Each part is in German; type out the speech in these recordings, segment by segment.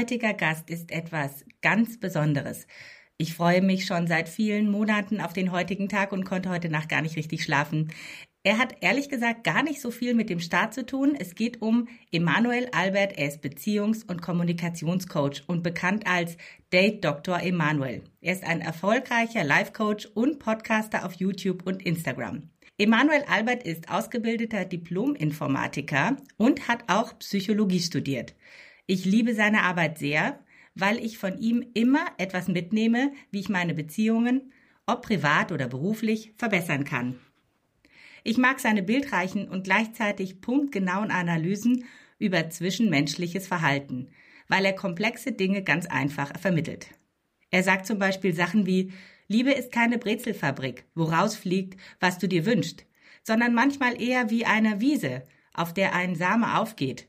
Heutiger Gast ist etwas ganz Besonderes. Ich freue mich schon seit vielen Monaten auf den heutigen Tag und konnte heute Nacht gar nicht richtig schlafen. Er hat ehrlich gesagt gar nicht so viel mit dem Staat zu tun. Es geht um Emanuel Albert. Er ist Beziehungs- und Kommunikationscoach und bekannt als Date Dr. Emanuel. Er ist ein erfolgreicher Life-Coach und Podcaster auf YouTube und Instagram. Emanuel Albert ist ausgebildeter Diplom-Informatiker und hat auch Psychologie studiert. Ich liebe seine Arbeit sehr, weil ich von ihm immer etwas mitnehme, wie ich meine Beziehungen, ob privat oder beruflich, verbessern kann. Ich mag seine bildreichen und gleichzeitig punktgenauen Analysen über zwischenmenschliches Verhalten, weil er komplexe Dinge ganz einfach vermittelt. Er sagt zum Beispiel Sachen wie Liebe ist keine Brezelfabrik, wo rausfliegt, was du dir wünschst, sondern manchmal eher wie eine Wiese, auf der ein Same aufgeht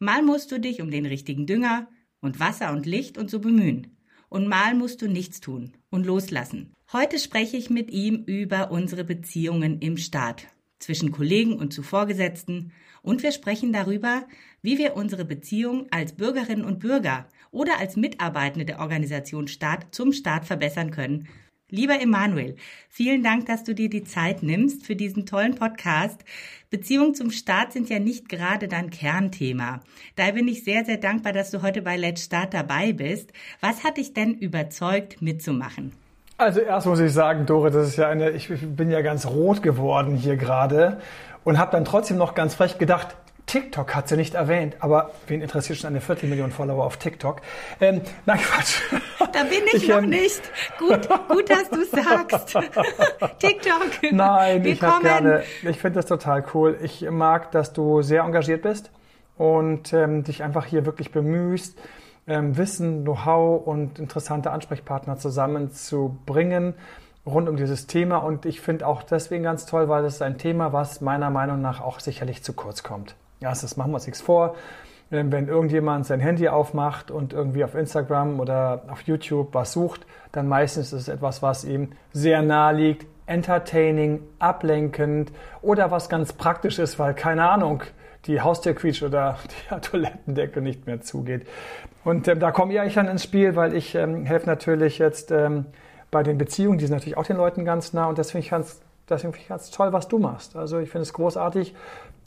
Mal musst du dich um den richtigen Dünger und Wasser und Licht und so bemühen. Und mal musst du nichts tun und loslassen. Heute spreche ich mit ihm über unsere Beziehungen im Staat, zwischen Kollegen und zu Vorgesetzten, und wir sprechen darüber, wie wir unsere Beziehung als Bürgerinnen und Bürger oder als Mitarbeitende der Organisation Staat zum Staat verbessern können Lieber Emanuel, vielen Dank, dass du dir die Zeit nimmst für diesen tollen Podcast. Beziehungen zum Staat sind ja nicht gerade dein Kernthema. Daher bin ich sehr, sehr dankbar, dass du heute bei Let's Start dabei bist. Was hat dich denn überzeugt, mitzumachen? Also erst muss ich sagen, Dore, das ist ja eine, ich bin ja ganz rot geworden hier gerade und habe dann trotzdem noch ganz frech gedacht, TikTok hat sie nicht erwähnt, aber wen interessiert schon eine Viertelmillion Follower auf TikTok? Ähm, nein, Quatsch. Da bin ich, ich noch ähm, nicht. Gut, gut, dass du sagst. TikTok. Nein, ich habe gerne, ich finde das total cool. Ich mag, dass du sehr engagiert bist und ähm, dich einfach hier wirklich bemühst, ähm, Wissen, Know-how und interessante Ansprechpartner zusammenzubringen rund um dieses Thema. Und ich finde auch deswegen ganz toll, weil es ist ein Thema, was meiner Meinung nach auch sicherlich zu kurz kommt. Ja, das machen wir uns nichts vor. Wenn irgendjemand sein Handy aufmacht und irgendwie auf Instagram oder auf YouTube was sucht, dann meistens ist es etwas, was ihm sehr nahe liegt, entertaining, ablenkend oder was ganz praktisch ist, weil keine Ahnung, die Haustür quietscht oder die Toilettendecke nicht mehr zugeht. Und ähm, da komme ich eigentlich dann ins Spiel, weil ich ähm, helfe natürlich jetzt ähm, bei den Beziehungen, die sind natürlich auch den Leuten ganz nah und das finde ich ganz, das finde ich ganz toll, was du machst. Also ich finde es großartig,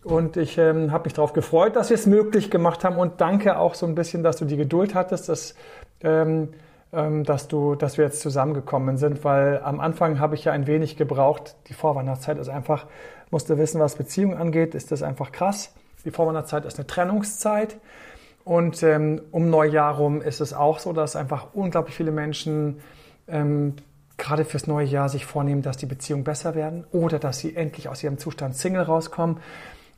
und ich ähm, habe mich darauf gefreut, dass wir es möglich gemacht haben und danke auch so ein bisschen, dass du die Geduld hattest, dass, ähm, ähm, dass, du, dass wir jetzt zusammengekommen sind, weil am Anfang habe ich ja ein wenig gebraucht. Die Vorweihnachtszeit ist einfach, musste wissen, was Beziehungen angeht, ist das einfach krass. Die Vorweihnachtszeit ist eine Trennungszeit. Und ähm, um Neujahr rum ist es auch so, dass einfach unglaublich viele Menschen ähm, gerade fürs neue Jahr sich vornehmen, dass die Beziehungen besser werden oder dass sie endlich aus ihrem Zustand Single rauskommen.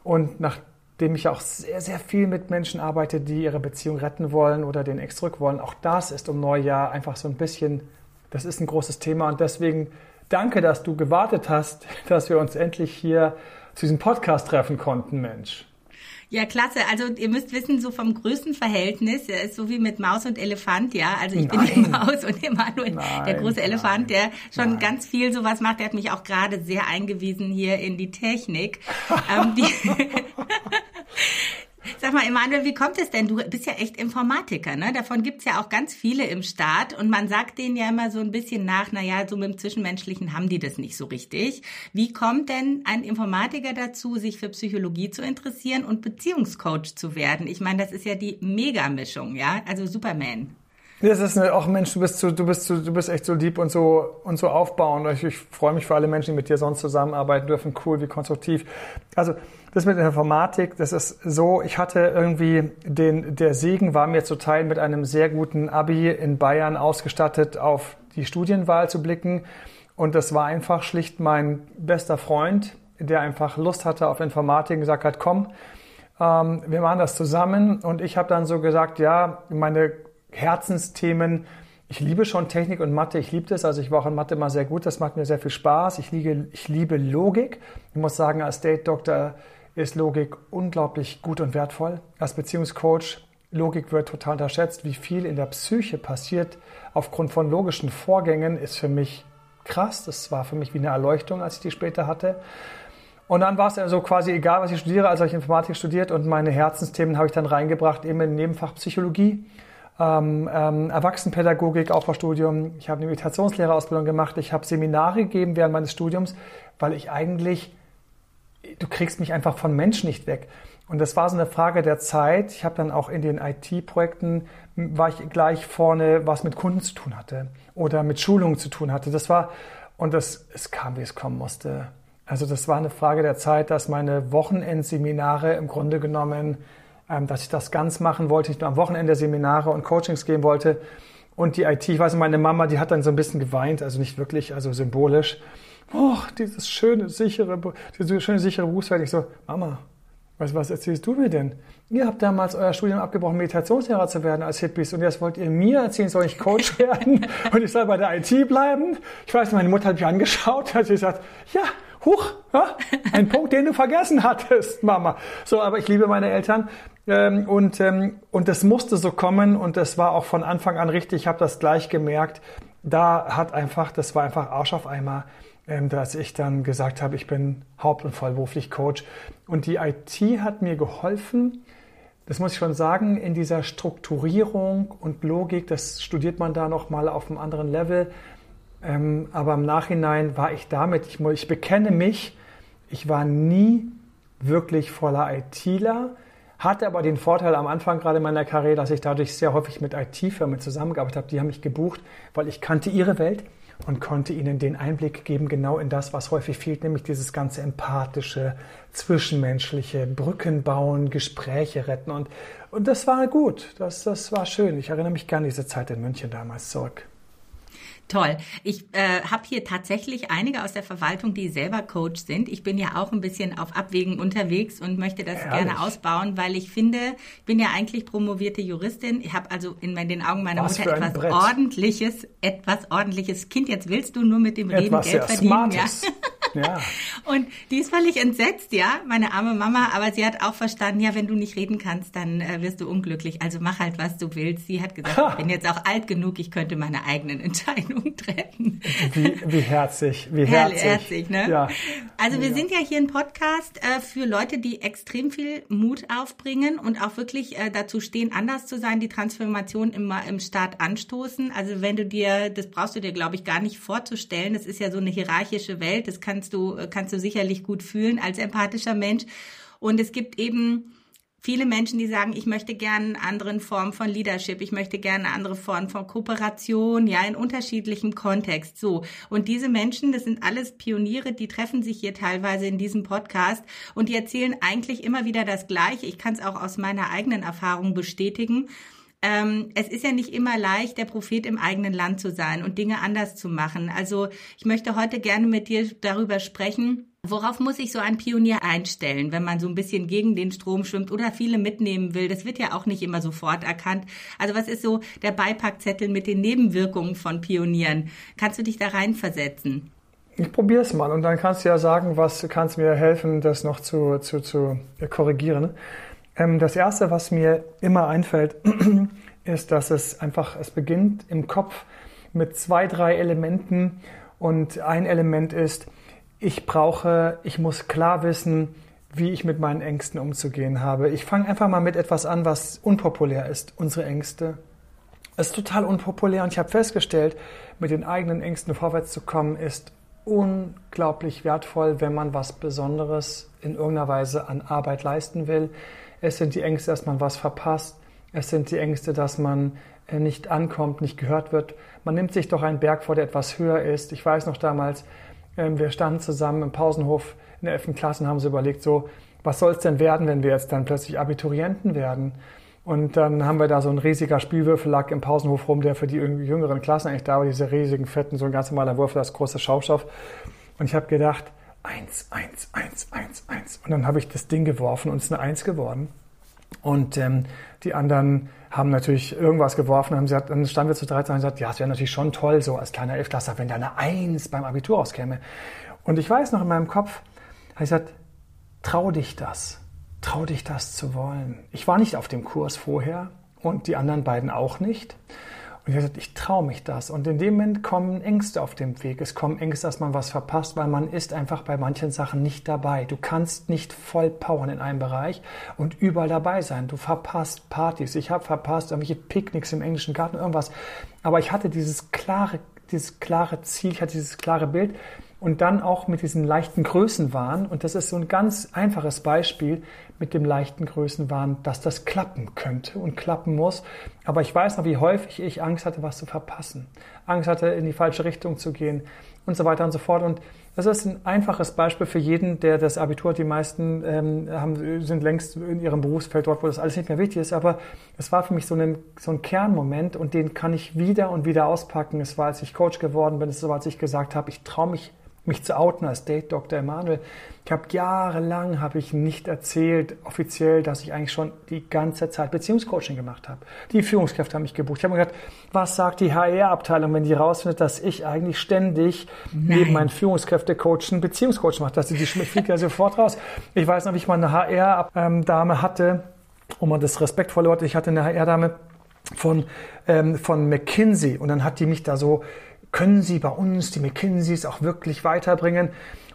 Und nachdem ich auch sehr, sehr viel mit Menschen arbeite, die ihre Beziehung retten wollen oder den Ex zurück wollen, auch das ist um Neujahr einfach so ein bisschen, das ist ein großes Thema. Und deswegen danke, dass du gewartet hast, dass wir uns endlich hier zu diesem Podcast treffen konnten, Mensch. Ja, klasse. Also ihr müsst wissen, so vom Größenverhältnis, ja, ist so wie mit Maus und Elefant, ja. Also ich nein. bin die Maus und Emanuel, nein, der große Elefant, der schon nein. ganz viel sowas macht. Der hat mich auch gerade sehr eingewiesen hier in die Technik. ähm, die Sag mal, Emanuel, wie kommt es denn? Du bist ja echt Informatiker, ne? Davon gibt's ja auch ganz viele im Staat und man sagt denen ja immer so ein bisschen nach, na ja, so mit dem Zwischenmenschlichen haben die das nicht so richtig. Wie kommt denn ein Informatiker dazu, sich für Psychologie zu interessieren und Beziehungscoach zu werden? Ich meine, das ist ja die Megamischung, ja? Also Superman. Das ist eine, auch Mensch, du bist so, du bist so, du bist echt so lieb und so und so aufbauend. Ich, ich freue mich für alle Menschen, die mit dir sonst zusammenarbeiten dürfen. Cool, wie konstruktiv. Also das mit Informatik, das ist so. Ich hatte irgendwie den, der Segen war mir zuteil mit einem sehr guten Abi in Bayern ausgestattet, auf die Studienwahl zu blicken. Und das war einfach schlicht mein bester Freund, der einfach Lust hatte auf Informatik und gesagt hat, komm, Ähm, wir machen das zusammen und ich habe dann so gesagt, ja, meine Herzensthemen, ich liebe schon Technik und Mathe, ich liebe das, also ich war auch in Mathe immer sehr gut, das macht mir sehr viel Spaß. Ich liebe, ich liebe Logik. Ich muss sagen, als Date Doctor ist Logik unglaublich gut und wertvoll. Als Beziehungscoach, Logik wird total unterschätzt. Wie viel in der Psyche passiert aufgrund von logischen Vorgängen, ist für mich krass. Das war für mich wie eine Erleuchtung, als ich die später hatte. Und dann war es also quasi egal, was ich studiere, als ich Informatik studiert und meine Herzensthemen habe ich dann reingebracht, eben im Nebenfach Psychologie, ähm, ähm, Erwachsenenpädagogik, Aufbaustudium. Ich habe eine Meditationslehrerausbildung gemacht. Ich habe Seminare gegeben während meines Studiums, weil ich eigentlich, du kriegst mich einfach von Menschen nicht weg. Und das war so eine Frage der Zeit. Ich habe dann auch in den IT-Projekten, war ich gleich vorne, was mit Kunden zu tun hatte oder mit Schulungen zu tun hatte. Das war, und das, es kam, wie es kommen musste. Also das war eine Frage der Zeit, dass meine Wochenendseminare im Grunde genommen, dass ich das ganz machen wollte, nicht nur am Wochenende Seminare und Coachings geben wollte. Und die IT, ich weiß, meine Mama, die hat dann so ein bisschen geweint, also nicht wirklich, also symbolisch. Oh, dieses schöne, sichere, diese schöne, sichere Berufswelt. Ich so, Mama, was, was erzählst du mir denn? Ihr habt damals euer Studium abgebrochen, Meditationslehrer zu werden als Hippies und jetzt wollt ihr mir erzählen, soll ich Coach werden und ich soll bei der IT bleiben? Ich weiß, meine Mutter hat mich angeschaut, hat sie gesagt, ja, huch, ja, ein Punkt, den du vergessen hattest, Mama. So, aber ich liebe meine Eltern ähm, und, ähm, und das musste so kommen und das war auch von Anfang an richtig. Ich habe das gleich gemerkt. Da hat einfach, das war einfach Arsch auf Eimer, ähm, dass ich dann gesagt habe, ich bin haupt- und vollberuflich Coach. Und die IT hat mir geholfen, das muss ich schon sagen, in dieser Strukturierung und Logik, das studiert man da nochmal auf einem anderen Level. Ähm, aber im Nachhinein war ich damit, ich, ich bekenne mich, ich war nie wirklich voller ITler, hatte aber den Vorteil am Anfang gerade meiner Karriere, dass ich dadurch sehr häufig mit IT-Firmen zusammengearbeitet habe. Die haben mich gebucht, weil ich kannte ihre Welt und konnte ihnen den Einblick geben, genau in das, was häufig fehlt, nämlich dieses ganze empathische, zwischenmenschliche, Brücken bauen, Gespräche retten. Und, und das war gut, das, das war schön. Ich erinnere mich gerne an diese Zeit in München damals zurück. Toll. Ich äh, habe hier tatsächlich einige aus der Verwaltung, die selber Coach sind. Ich bin ja auch ein bisschen auf Abwägen unterwegs und möchte das Herrlich. gerne ausbauen, weil ich finde, ich bin ja eigentlich promovierte Juristin. Ich habe also in den Augen meiner Was Mutter etwas Brett. ordentliches, etwas ordentliches Kind. Jetzt willst du nur mit dem Reden etwas Geld verdienen. Smartes. Ja. Ja. Und die ist völlig entsetzt, ja, meine arme Mama, aber sie hat auch verstanden, ja, wenn du nicht reden kannst, dann äh, wirst du unglücklich. Also mach halt, was du willst. Sie hat gesagt, ha. ich bin jetzt auch alt genug, ich könnte meine eigenen Entscheidungen treffen. Wie, wie herzig, wie herzig. herzig ne? Ja. Also wir ja. sind ja hier ein Podcast äh, für Leute, die extrem viel Mut aufbringen und auch wirklich äh, dazu stehen, anders zu sein, die Transformation immer im Staat anstoßen. Also wenn du dir, das brauchst du dir, glaube ich, gar nicht vorzustellen. Das ist ja so eine hierarchische Welt. Das kann kannst du, kannst du sicherlich gut fühlen als empathischer Mensch. Und es gibt eben viele Menschen, die sagen, ich möchte gerne eine andere Form von Leadership, ich möchte gerne eine andere Form von Kooperation, ja, in unterschiedlichem Kontext, so. Und diese Menschen, das sind alles Pioniere, die treffen sich hier teilweise in diesem Podcast und die erzählen eigentlich immer wieder das Gleiche. Ich kann es auch aus meiner eigenen Erfahrung bestätigen ähm, es ist ja nicht immer leicht, der Prophet im eigenen Land zu sein und Dinge anders zu machen. Also ich möchte heute gerne mit dir darüber sprechen, Worauf muss sich so ein Pionier einstellen, wenn man so ein bisschen gegen den Strom schwimmt oder viele mitnehmen will? Das wird ja auch nicht immer sofort erkannt. Also was ist so der Beipackzettel mit den Nebenwirkungen von Pionieren? Kannst du dich da reinversetzen? Ich probiere es mal und dann kannst du ja sagen, was kannst mir helfen, das noch zu, zu, zu korrigieren. Ähm, das Erste, was mir immer einfällt, ist, dass es einfach, es beginnt im Kopf mit zwei, drei Elementen und ein Element ist, ich brauche, ich muss klar wissen, wie ich mit meinen Ängsten umzugehen habe. Ich fange einfach mal mit etwas an, was unpopulär ist, unsere Ängste. Es ist total unpopulär und ich habe festgestellt, mit den eigenen Ängsten vorwärts zu kommen, ist unglaublich wertvoll, wenn man was Besonderes in irgendeiner Weise an Arbeit leisten will. Es sind die Ängste, dass man was verpasst. Es sind die Ängste, dass man äh, nicht ankommt, nicht gehört wird. Man nimmt sich doch einen Berg vor, der etwas höher ist. Ich weiß noch damals, ähm, wir standen zusammen im Pausenhof in der 11. Klasse und haben so überlegt, so, was soll es denn werden, wenn wir jetzt dann plötzlich Abiturienten werden? Und dann haben wir da so ein riesiger Spielwürfel lag im Pausenhof rum, der für die jüngeren Klassen eigentlich da war, diese riesigen, fetten, so ein ganz normaler Würfel, das große Schaumstoff. Und ich habe gedacht, eins, eins, eins, eins, eins. Und dann habe ich das Ding geworfen und es ist eine Eins geworden. Und ähm, die anderen haben natürlich irgendwas geworfen, haben gesagt, dann standen wir zu 13 und gesagt, ja, es wäre natürlich schon toll, so als kleiner Elfklasser, wenn da eine Eins beim Abitur rauskäme. Und ich weiß noch in meinem Kopf, habe ich gesagt, trau dich das, trau dich das zu wollen. Ich war nicht auf dem Kurs vorher und die anderen beiden auch nicht. Und ich habe gesagt, ich traue mich das. Und in dem Moment kommen Ängste auf dem Weg. Es kommen Ängste, dass man was verpasst, weil man ist einfach bei manchen Sachen nicht dabei. Du kannst nicht voll powern in einem Bereich und überall dabei sein. Du verpasst Partys. Ich habe verpasst irgendwelche Picknicks im englischen Garten, irgendwas. Aber ich hatte dieses klare, dieses klare Ziel, ich hatte dieses klare Bild und dann auch mit diesen leichten Größenwahn. Und das ist so ein ganz einfaches Beispiel mit dem leichten Größenwahn, dass das klappen könnte und klappen muss. Aber ich weiß noch, wie häufig ich Angst hatte, was zu verpassen. Angst hatte, in die falsche Richtung zu gehen und so weiter und so fort. Und das ist ein einfaches Beispiel für jeden, der das Abitur hat. Die meisten ähm, haben, sind längst in ihrem Berufsfeld dort, wo das alles nicht mehr wichtig ist. Aber es war für mich so ein, so ein Kernmoment und den kann ich wieder und wieder auspacken. Es war, als ich Coach geworden bin, es war, als ich gesagt habe, ich traue mich mich zu outen als Date Dr. Emanuel. Ich habe jahrelang habe ich nicht erzählt offiziell, dass ich eigentlich schon die ganze Zeit Beziehungscoaching gemacht habe. Die Führungskräfte haben mich gebucht. Ich habe mir gedacht, was sagt die HR-Abteilung, wenn die rausfindet, dass ich eigentlich ständig Nein. neben meinen Führungskräfte-Coachen Beziehungscoach mache, dass sie die fliegt ja sofort raus. Ich weiß noch, wie ich mal eine HR-Dame hatte, wo man das respektvolle Wort, ich hatte eine HR-Dame von, ähm, von McKinsey und dann hat die mich da so können Sie bei uns die McKinseys auch wirklich weiterbringen?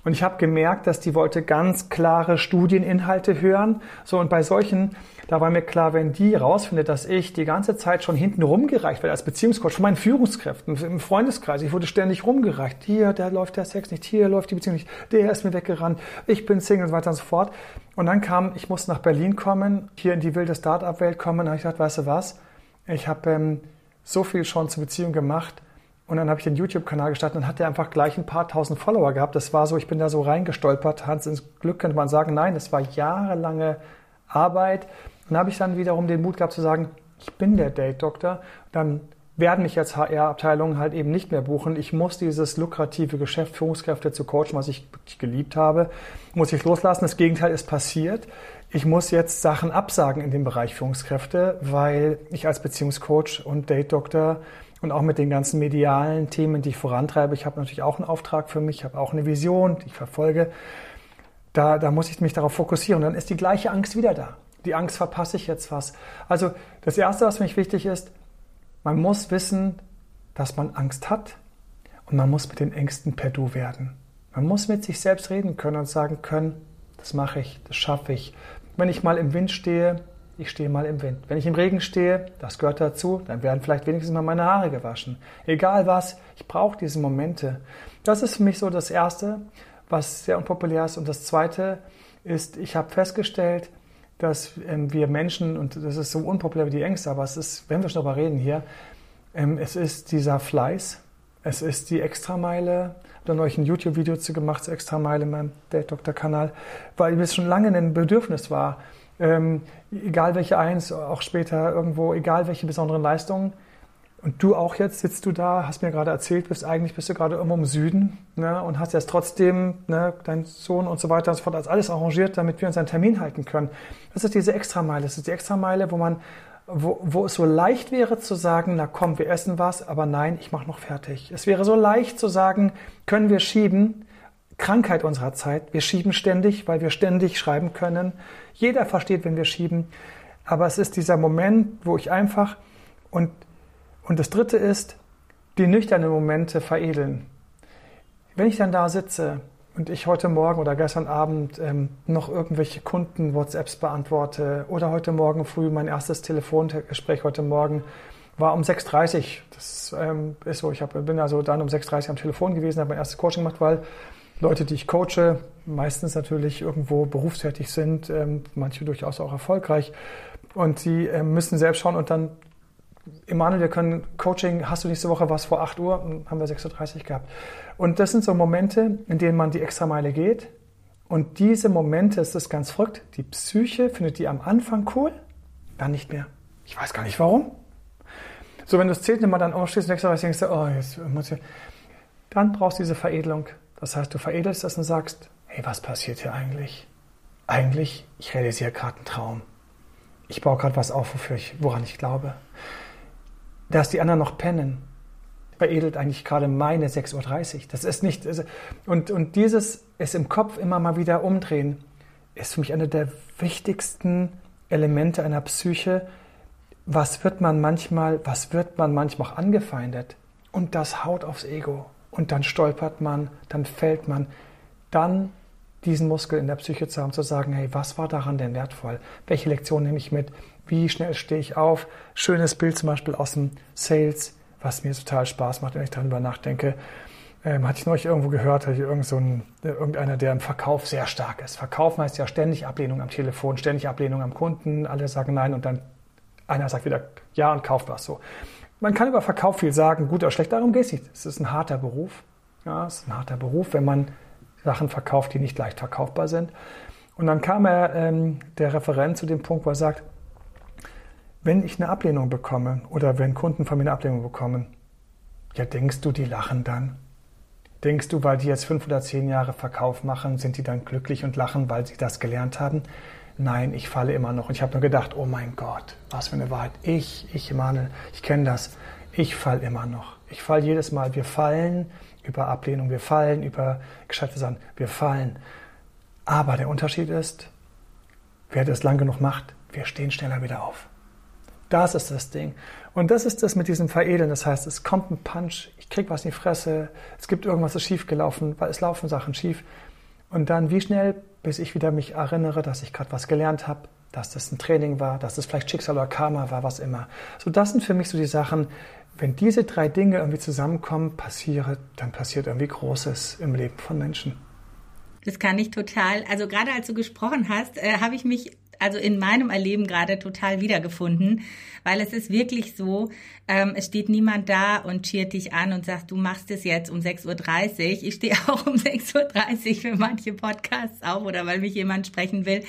Und ich habe gemerkt, dass die wollte ganz klare Studieninhalte hören. So, und bei solchen, da war mir klar, wenn die rausfindet, dass ich die ganze Zeit schon hinten rumgereicht werde als Beziehungscoach von meinen Führungskräften im Freundeskreis. Ich wurde ständig rumgereicht. Hier, da läuft der Sex nicht, hier läuft die Beziehung nicht, der ist mir weggerannt, ich bin Single und so weiter und so fort. Und dann kam, ich musste nach Berlin kommen, hier in die wilde Start-up-Welt kommen. Und ich gesagt, weißt du was? Ich habe ähm, so viel schon zur Beziehung gemacht und dann habe ich den YouTube-Kanal gestartet und hat der einfach gleich ein paar tausend Follower gehabt. Das war so, ich bin da so reingestolpert. Hans ins Glück könnte man sagen. Nein, das war jahrelange Arbeit. Und dann habe ich dann wiederum den Mut gehabt zu sagen, ich bin der Date-Doktor. Dann werden mich jetzt HR-Abteilungen halt eben nicht mehr buchen. Ich muss dieses lukrative Geschäft, Führungskräfte zu coachen, was ich geliebt habe, muss ich loslassen. Das Gegenteil ist passiert. Ich muss jetzt Sachen absagen in dem Bereich Führungskräfte, weil ich als Beziehungscoach und Date-Doktor und auch mit den ganzen medialen Themen, die ich vorantreibe. Ich habe natürlich auch einen Auftrag für mich, ich habe auch eine Vision, die ich verfolge. Da, da muss ich mich darauf fokussieren. Und dann ist die gleiche Angst wieder da. Die Angst, verpasse ich jetzt was. Also das Erste, was für mich wichtig ist, man muss wissen, dass man Angst hat und man muss mit den Ängsten per Du werden. Man muss mit sich selbst reden können und sagen können, das mache ich, das schaffe ich. Wenn ich mal im Wind stehe, ich stehe mal im Wind. Wenn ich im Regen stehe, das gehört dazu, dann werden vielleicht wenigstens mal meine Haare gewaschen. Egal was, ich brauche diese Momente. Das ist für mich so das Erste, was sehr unpopulär ist. Und das Zweite ist, ich habe festgestellt, dass ähm, wir Menschen, und das ist so unpopulär wie die Ängste, aber es ist, wenn wir schon darüber reden hier, ähm, es ist dieser Fleiß, es ist die Extrameile. Ich habe neulich ein YouTube-Video zu gemacht, zur Extrameile in meinem Date-Doktor-Kanal, weil es schon lange ein Bedürfnis war, ähm, egal welche Eins, auch später irgendwo, egal welche besonderen Leistungen. Und du auch jetzt sitzt du da, hast mir gerade erzählt, bist eigentlich bist du gerade irgendwo im Süden ne, und hast jetzt trotzdem ne, deinen Sohn und so weiter und so fort als alles arrangiert, damit wir uns einen Termin halten können. Das ist diese Extrameile. Das ist die Extrameile, wo man, wo, wo es so leicht wäre zu sagen, na komm, wir essen was, aber nein, ich mache noch fertig. Es wäre so leicht zu sagen, können wir schieben, Krankheit unserer Zeit. Wir schieben ständig, weil wir ständig schreiben können. Jeder versteht, wenn wir schieben. Aber es ist dieser Moment, wo ich einfach und, und das dritte ist, die nüchternen Momente veredeln. Wenn ich dann da sitze und ich heute Morgen oder gestern Abend ähm, noch irgendwelche Kunden-WhatsApps beantworte oder heute Morgen früh mein erstes Telefongespräch heute Morgen war um 6.30 Uhr. Das ähm, ist so, ich hab, bin also dann um 6.30 Uhr am Telefon gewesen, habe mein erstes Coaching gemacht, weil Leute, die ich coache, meistens natürlich irgendwo berufstätig sind, ähm, manche durchaus auch erfolgreich. Und sie äh, müssen selbst schauen und dann, Emanuel, wir können Coaching, hast du nächste Woche was vor 8 Uhr? Hm, haben wir 6.30 Uhr gehabt. Und das sind so Momente, in denen man die Extrameile geht. Und diese Momente, es ist ganz verrückt, die Psyche findet die am Anfang cool, dann nicht mehr. Ich weiß gar nicht warum. So, wenn du das zehnte Mal dann aufstehst und denkst, oh, jetzt muss ich, dann brauchst du diese Veredelung Das heißt, du veredelst das und sagst, hey, was passiert hier eigentlich? Eigentlich, ich realisiere gerade einen Traum. Ich baue gerade was auf, wofür ich, woran ich glaube. Dass die anderen noch pennen, veredelt eigentlich gerade meine 6.30 Uhr. Das ist nicht, also, und, und dieses es im Kopf immer mal wieder umdrehen, ist für mich eine der wichtigsten Elemente einer Psyche. Was wird man manchmal, was wird man manchmal auch angefeindet? Und das haut aufs Ego. Und dann stolpert man, dann fällt man. Dann diesen Muskel in der Psyche zu haben, zu sagen, hey, was war daran denn wertvoll? Welche Lektion nehme ich mit? Wie schnell stehe ich auf? Schönes Bild zum Beispiel aus dem Sales, was mir total Spaß macht, wenn ich darüber nachdenke. Ähm, hatte ich neulich irgendwo gehört, hatte irgend so ein, äh, irgendeiner, der im Verkauf sehr stark ist. Verkauf heißt ja ständig Ablehnung am Telefon, ständig Ablehnung am Kunden, alle sagen nein und dann einer sagt wieder ja und kauft was so. Man kann über Verkauf viel sagen, gut oder schlecht, darum geht es nicht. Es ist ein harter Beruf. Ja, es ist ein harter Beruf, wenn man Sachen verkauft, die nicht leicht verkaufbar sind. Und dann kam er, ähm, der Referent, zu dem Punkt, wo er sagt, wenn ich eine Ablehnung bekomme oder wenn Kunden von mir eine Ablehnung bekommen, ja, denkst du, die lachen dann? Denkst du, weil die jetzt fünf oder zehn Jahre Verkauf machen, sind die dann glücklich und lachen, weil sie das gelernt haben? Nein, ich falle immer noch. Und ich habe nur gedacht, oh mein Gott, was für eine Wahrheit. Ich, ich Emanuel, ich kenne das. Ich falle immer noch. Ich falle jedes Mal. Wir fallen über Ablehnung, wir fallen über gescheite Sachen, wir fallen. Aber der Unterschied ist, wer das lang genug macht, wir stehen schneller wieder auf. Das ist das Ding. Und das ist das mit diesem Veredeln. Das heißt, es kommt ein Punch, ich krieg was in die Fresse, es gibt irgendwas, das schief gelaufen, weil es laufen Sachen schief. Und dann wie schnell, bis ich wieder mich erinnere, dass ich gerade was gelernt habe, dass das ein Training war, dass das vielleicht Schicksal oder Karma war, was immer. So, das sind für mich so die Sachen, wenn diese drei Dinge irgendwie zusammenkommen, passiert, dann passiert irgendwie Großes im Leben von Menschen. Das kann ich total. Also gerade als du gesprochen hast, äh, habe ich mich also in meinem Erleben gerade total wiedergefunden, weil es ist wirklich so, ähm, es steht niemand da und cheert dich an und sagt, du machst es jetzt um 6.30 Uhr. Ich stehe auch um 6.30 Uhr für manche Podcasts auf oder weil mich jemand sprechen will.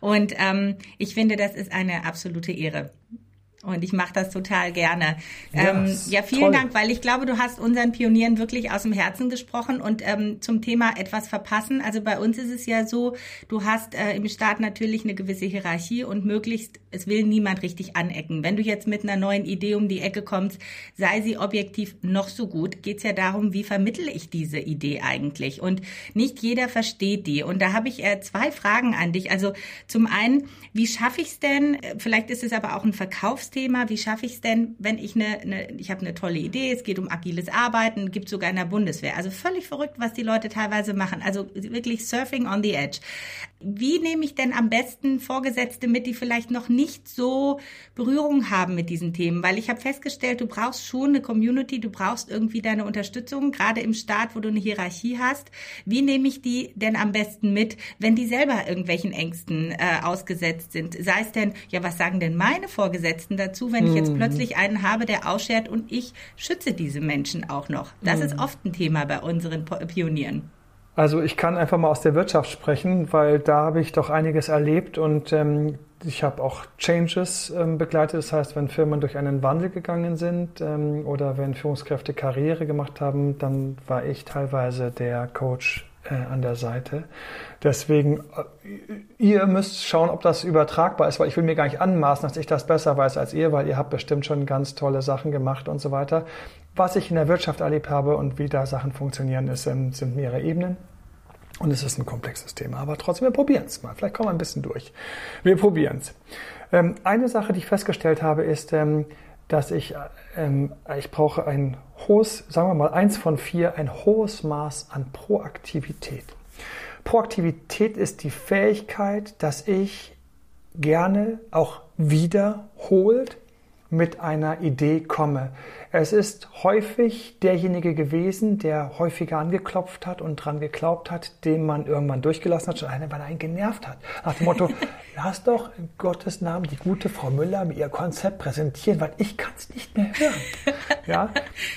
Und ähm, ich finde, das ist eine absolute Ehre. Und ich mache das total gerne. Ja, ähm, ja vielen toll. Dank, weil ich glaube, du hast unseren Pionieren wirklich aus dem Herzen gesprochen und ähm, zum Thema etwas verpassen. Also bei uns ist es ja so, du hast äh, im Staat natürlich eine gewisse Hierarchie und möglichst, es will niemand richtig anecken. Wenn du jetzt mit einer neuen Idee um die Ecke kommst, sei sie objektiv noch so gut, geht's ja darum, wie vermittle ich diese Idee eigentlich? Und nicht jeder versteht die. Und da habe ich äh, zwei Fragen an dich. Also zum einen, wie schaffe ich es denn? Vielleicht ist es aber auch ein Verkaufs Thema, wie schaffe ich es denn, wenn ich eine, eine ich habe eine tolle Idee, es geht um agiles Arbeiten, gibt sogar in der Bundeswehr. Also völlig verrückt, was die Leute teilweise machen. Also wirklich Surfing on the Edge. Wie nehme ich denn am besten Vorgesetzte mit, die vielleicht noch nicht so Berührung haben mit diesen Themen? Weil ich habe festgestellt, du brauchst schon eine Community, du brauchst irgendwie deine Unterstützung, gerade im Staat, wo du eine Hierarchie hast. Wie nehme ich die denn am besten mit, wenn die selber irgendwelchen Ängsten äh, ausgesetzt sind? Sei es denn, ja, was sagen denn meine Vorgesetzten dazu, wenn ich jetzt mhm. plötzlich einen habe, der ausschert und ich schütze diese Menschen auch noch? Das ist mhm. oft ein Thema bei unseren Pionieren. Also ich kann einfach mal aus der Wirtschaft sprechen, weil da habe ich doch einiges erlebt und ähm, ich habe auch Changes ähm, begleitet. Das heißt, wenn Firmen durch einen Wandel gegangen sind ähm, oder wenn Führungskräfte Karriere gemacht haben, dann war ich teilweise der Coach äh, an der Seite. Deswegen, äh, ihr müsst schauen, ob das übertragbar ist, weil ich will mir gar nicht anmaßen, dass ich das besser weiß als ihr, weil ihr habt bestimmt schon ganz tolle Sachen gemacht und so weiter. Was ich in der Wirtschaft erlebt habe und wie da Sachen funktionieren, ist, ähm, sind mehrere Ebenen. Und es ist ein komplexes Thema. Aber trotzdem, wir probieren es mal. Vielleicht kommen wir ein bisschen durch. Wir probieren es. Ähm, eine Sache, die ich festgestellt habe, ist, ähm, dass ich, ich brauche ein hohes, sagen wir mal eins von vier, ein hohes Maß an Proaktivität. Proaktivität ist die Fähigkeit, dass ich gerne auch wiederholt mit einer Idee komme. Es ist häufig derjenige gewesen, der häufiger angeklopft hat und dran geglaubt hat, dem man irgendwann durchgelassen hat, schon eine, weil er einen genervt hat. Nach dem Motto, lass doch in Gottes Namen die gute Frau Müller mir ihr Konzept präsentieren, weil ich kann es nicht mehr hören. Ja?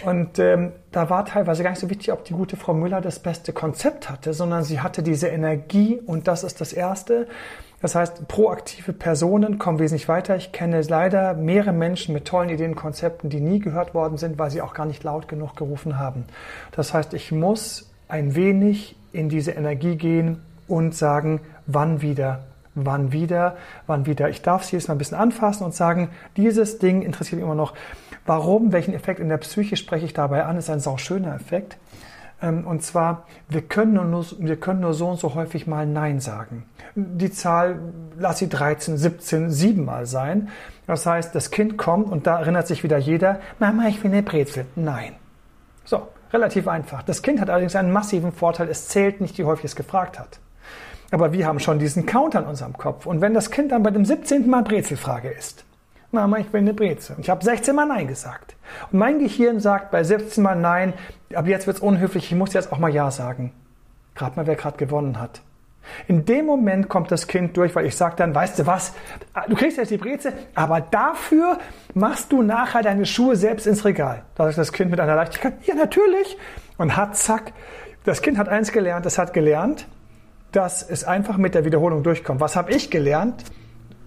Und ähm, da war teilweise gar nicht so wichtig, ob die gute Frau Müller das beste Konzept hatte, sondern sie hatte diese Energie und das ist das Erste. Das heißt, proaktive Personen kommen wesentlich weiter. Ich kenne leider mehrere Menschen mit tollen Ideen, Konzepten, die nie gehört worden sind, weil sie auch gar nicht laut genug gerufen haben. Das heißt, ich muss ein wenig in diese Energie gehen und sagen, wann wieder, wann wieder, wann wieder. Ich darf sie jetzt mal ein bisschen anfassen und sagen, dieses Ding interessiert mich immer noch. Warum? Welchen Effekt in der Psyche spreche ich dabei an? Ist ein sau schöner Effekt. Ähm, und zwar, wir können, nur, wir können nur so und so häufig mal Nein sagen. Die Zahl, lass sie 13, 17, 7 mal sein. Das heißt, das Kind kommt und da erinnert sich wieder jeder, Mama, ich will eine Brezel. Nein. So, relativ einfach. Das Kind hat allerdings einen massiven Vorteil, es zählt nicht, wie häufig es gefragt hat. Aber wir haben schon diesen Counter in unserem Kopf. Und wenn das Kind dann bei dem 17. Mal Brezelfrage ist, Mama, ich will eine Brezel. Und ich habe 16 Mal Nein gesagt. Und mein Gehirn sagt bei 17 Mal Nein, aber jetzt wird es unhöflich, ich muss jetzt auch mal Ja sagen. Gerade mal, wer gerade gewonnen hat. In dem Moment kommt das Kind durch, weil ich sage dann, weißt du was, du kriegst jetzt die Brezel, aber dafür machst du nachher deine Schuhe selbst ins Regal. Da sagt das Kind mit einer Leichtigkeit, ja natürlich. Und hat zack, das Kind hat eins gelernt, es hat gelernt, dass es einfach mit der Wiederholung durchkommt. Was habe ich gelernt?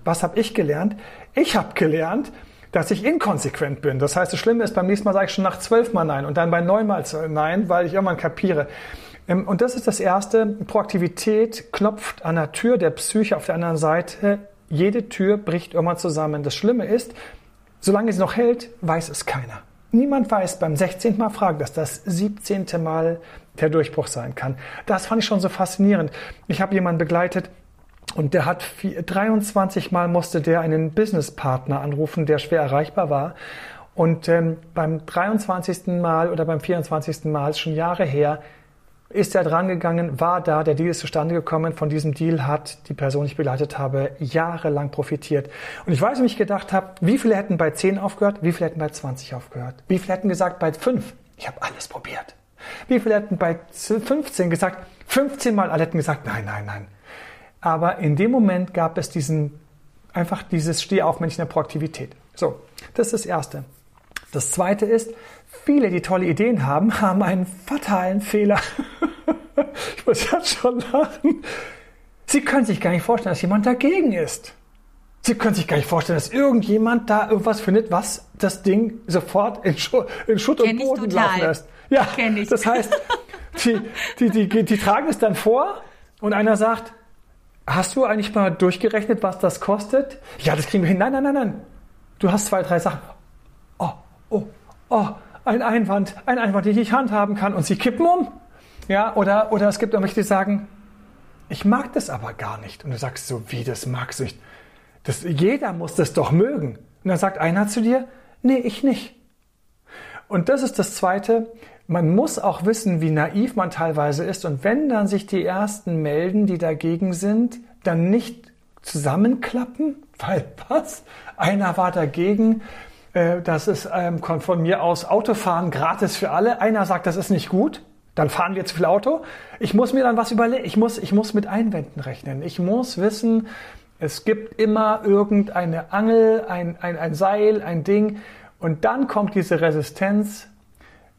Was habe ich gelernt? Ich habe gelernt, dass ich inkonsequent bin. Das heißt, das Schlimme ist, beim nächsten Mal sage ich schon nach zwölf Mal Nein und dann bei neun Mal Nein, weil ich irgendwann kapiere. Ähm, und das ist das Erste. Proaktivität klopft an der Tür der Psyche auf der anderen Seite. Jede Tür bricht irgendwann zusammen. Das Schlimme ist, solange sie noch hält, weiß es keiner. Niemand weiß beim 16. Mal fragen, dass das 17. Mal der Durchbruch sein kann. Das fand ich schon so faszinierend. Ich habe jemanden begleitet, und der hat 23 Mal musste der einen Businesspartner anrufen, der schwer erreichbar war. Und ähm, beim 23. Mal oder beim 24. Mal, schon Jahre her, ist er drangegangen, war da, der Deal ist zustande gekommen. Von diesem Deal hat die Person, die ich begleitet habe, jahrelang profitiert. Und ich weiß, wie ich gedacht habe, wie viele hätten bei 10 aufgehört, wie viele hätten bei 20 aufgehört, wie viele hätten gesagt bei 5. Ich habe alles probiert. Wie viele hätten bei 15 gesagt, 15 Mal alle hätten gesagt, nein, nein, nein. Aber in dem Moment gab es diesen, einfach dieses Stehaufmännchen der Proaktivität. So, das ist das Erste. Das Zweite ist, viele, die tolle Ideen haben, haben einen fatalen Fehler. ich muss jetzt schon lachen. Sie können sich gar nicht vorstellen, dass jemand dagegen ist. Sie können sich gar nicht vorstellen, dass irgendjemand da irgendwas findet, was das Ding sofort in, Schu in Schutt Kenn und Boden laufen lässt. Ja, das heißt, die, die, die, die tragen es dann vor und einer sagt, Hast du eigentlich mal durchgerechnet, was das kostet? Ja, das kriegen wir hin. Nein, nein, nein, nein. Du hast zwei, drei Sachen. Oh, oh, oh, ein Einwand, ein Einwand, den ich nicht handhaben kann und sie kippen um. Ja, oder, oder es gibt irgendwelche, die sagen, ich mag das aber gar nicht. Und du sagst so, wie, das magst du nicht? Das, jeder muss das doch mögen. Und dann sagt einer zu dir, nee, ich nicht. Und das ist das Zweite, man muss auch wissen, wie naiv man teilweise ist. Und wenn dann sich die ersten melden, die dagegen sind, dann nicht zusammenklappen, weil was? Einer war dagegen, äh, das ist ähm, von mir aus Autofahren gratis für alle. Einer sagt, das ist nicht gut, dann fahren wir zu viel Auto. Ich muss mir dann was überlegen. Ich muss, ich muss mit Einwänden rechnen. Ich muss wissen, es gibt immer irgendeine Angel, ein, ein, ein Seil, ein Ding. Und dann kommt diese Resistenz,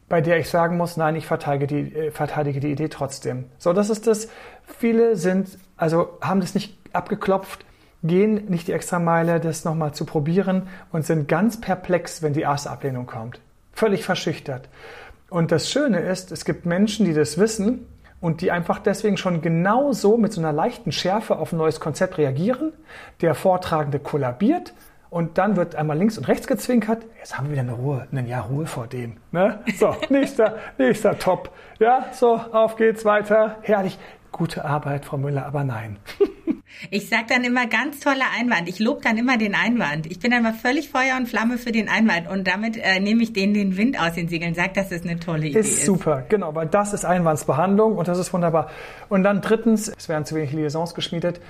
bei der ich sagen muss, nein, ich verteidige die, äh, verteidige die Idee trotzdem. So, das ist das. Viele sind, also haben das nicht abgeklopft, gehen nicht die Extrameile, das nochmal zu probieren und sind ganz perplex, wenn die erste Ablehnung kommt. Völlig verschüchtert. Und das Schöne ist, es gibt Menschen, die das wissen und die einfach deswegen schon genauso mit so einer leichten Schärfe auf ein neues Konzept reagieren. Der Vortragende kollabiert und dann wird einmal links und rechts gezwinkert. Jetzt haben wir wieder eine Ruhe, ein Jahr Ruhe vor dem. Ne? So, nächster, nächster Top. Ja, so, auf geht's weiter. Herrlich. Gute Arbeit, Frau Müller, aber nein. Ich sag dann immer ganz toller Einwand. Ich lobe dann immer den Einwand. Ich bin dann mal völlig Feuer und Flamme für den Einwand und damit äh, nehme ich denen den Wind aus den Segeln. Sag, dass es eine tolle Idee ist. Ist super, genau, weil das ist Einwandsbehandlung und das ist wunderbar. Und dann drittens, es werden zu wenig Liaisons geschmiedet.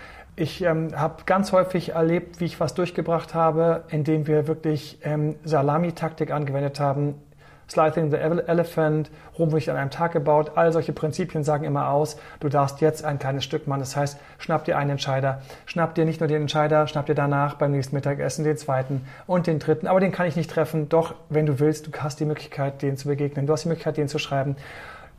Ich ähm, habe ganz häufig erlebt, wie ich was durchgebracht habe, indem wir wirklich ähm, Salami-Taktik angewendet haben. Slicing the Elephant, Rom wird an einem Tag gebaut. All solche Prinzipien sagen immer aus, du darfst jetzt ein kleines Stück machen. Das heißt, schnapp dir einen Entscheider. Schnapp dir nicht nur den Entscheider, schnapp dir danach beim nächsten Mittagessen den zweiten und den dritten. Aber den kann ich nicht treffen. Doch, wenn du willst, du hast die Möglichkeit, denen zu begegnen. Du hast die Möglichkeit, denen zu schreiben.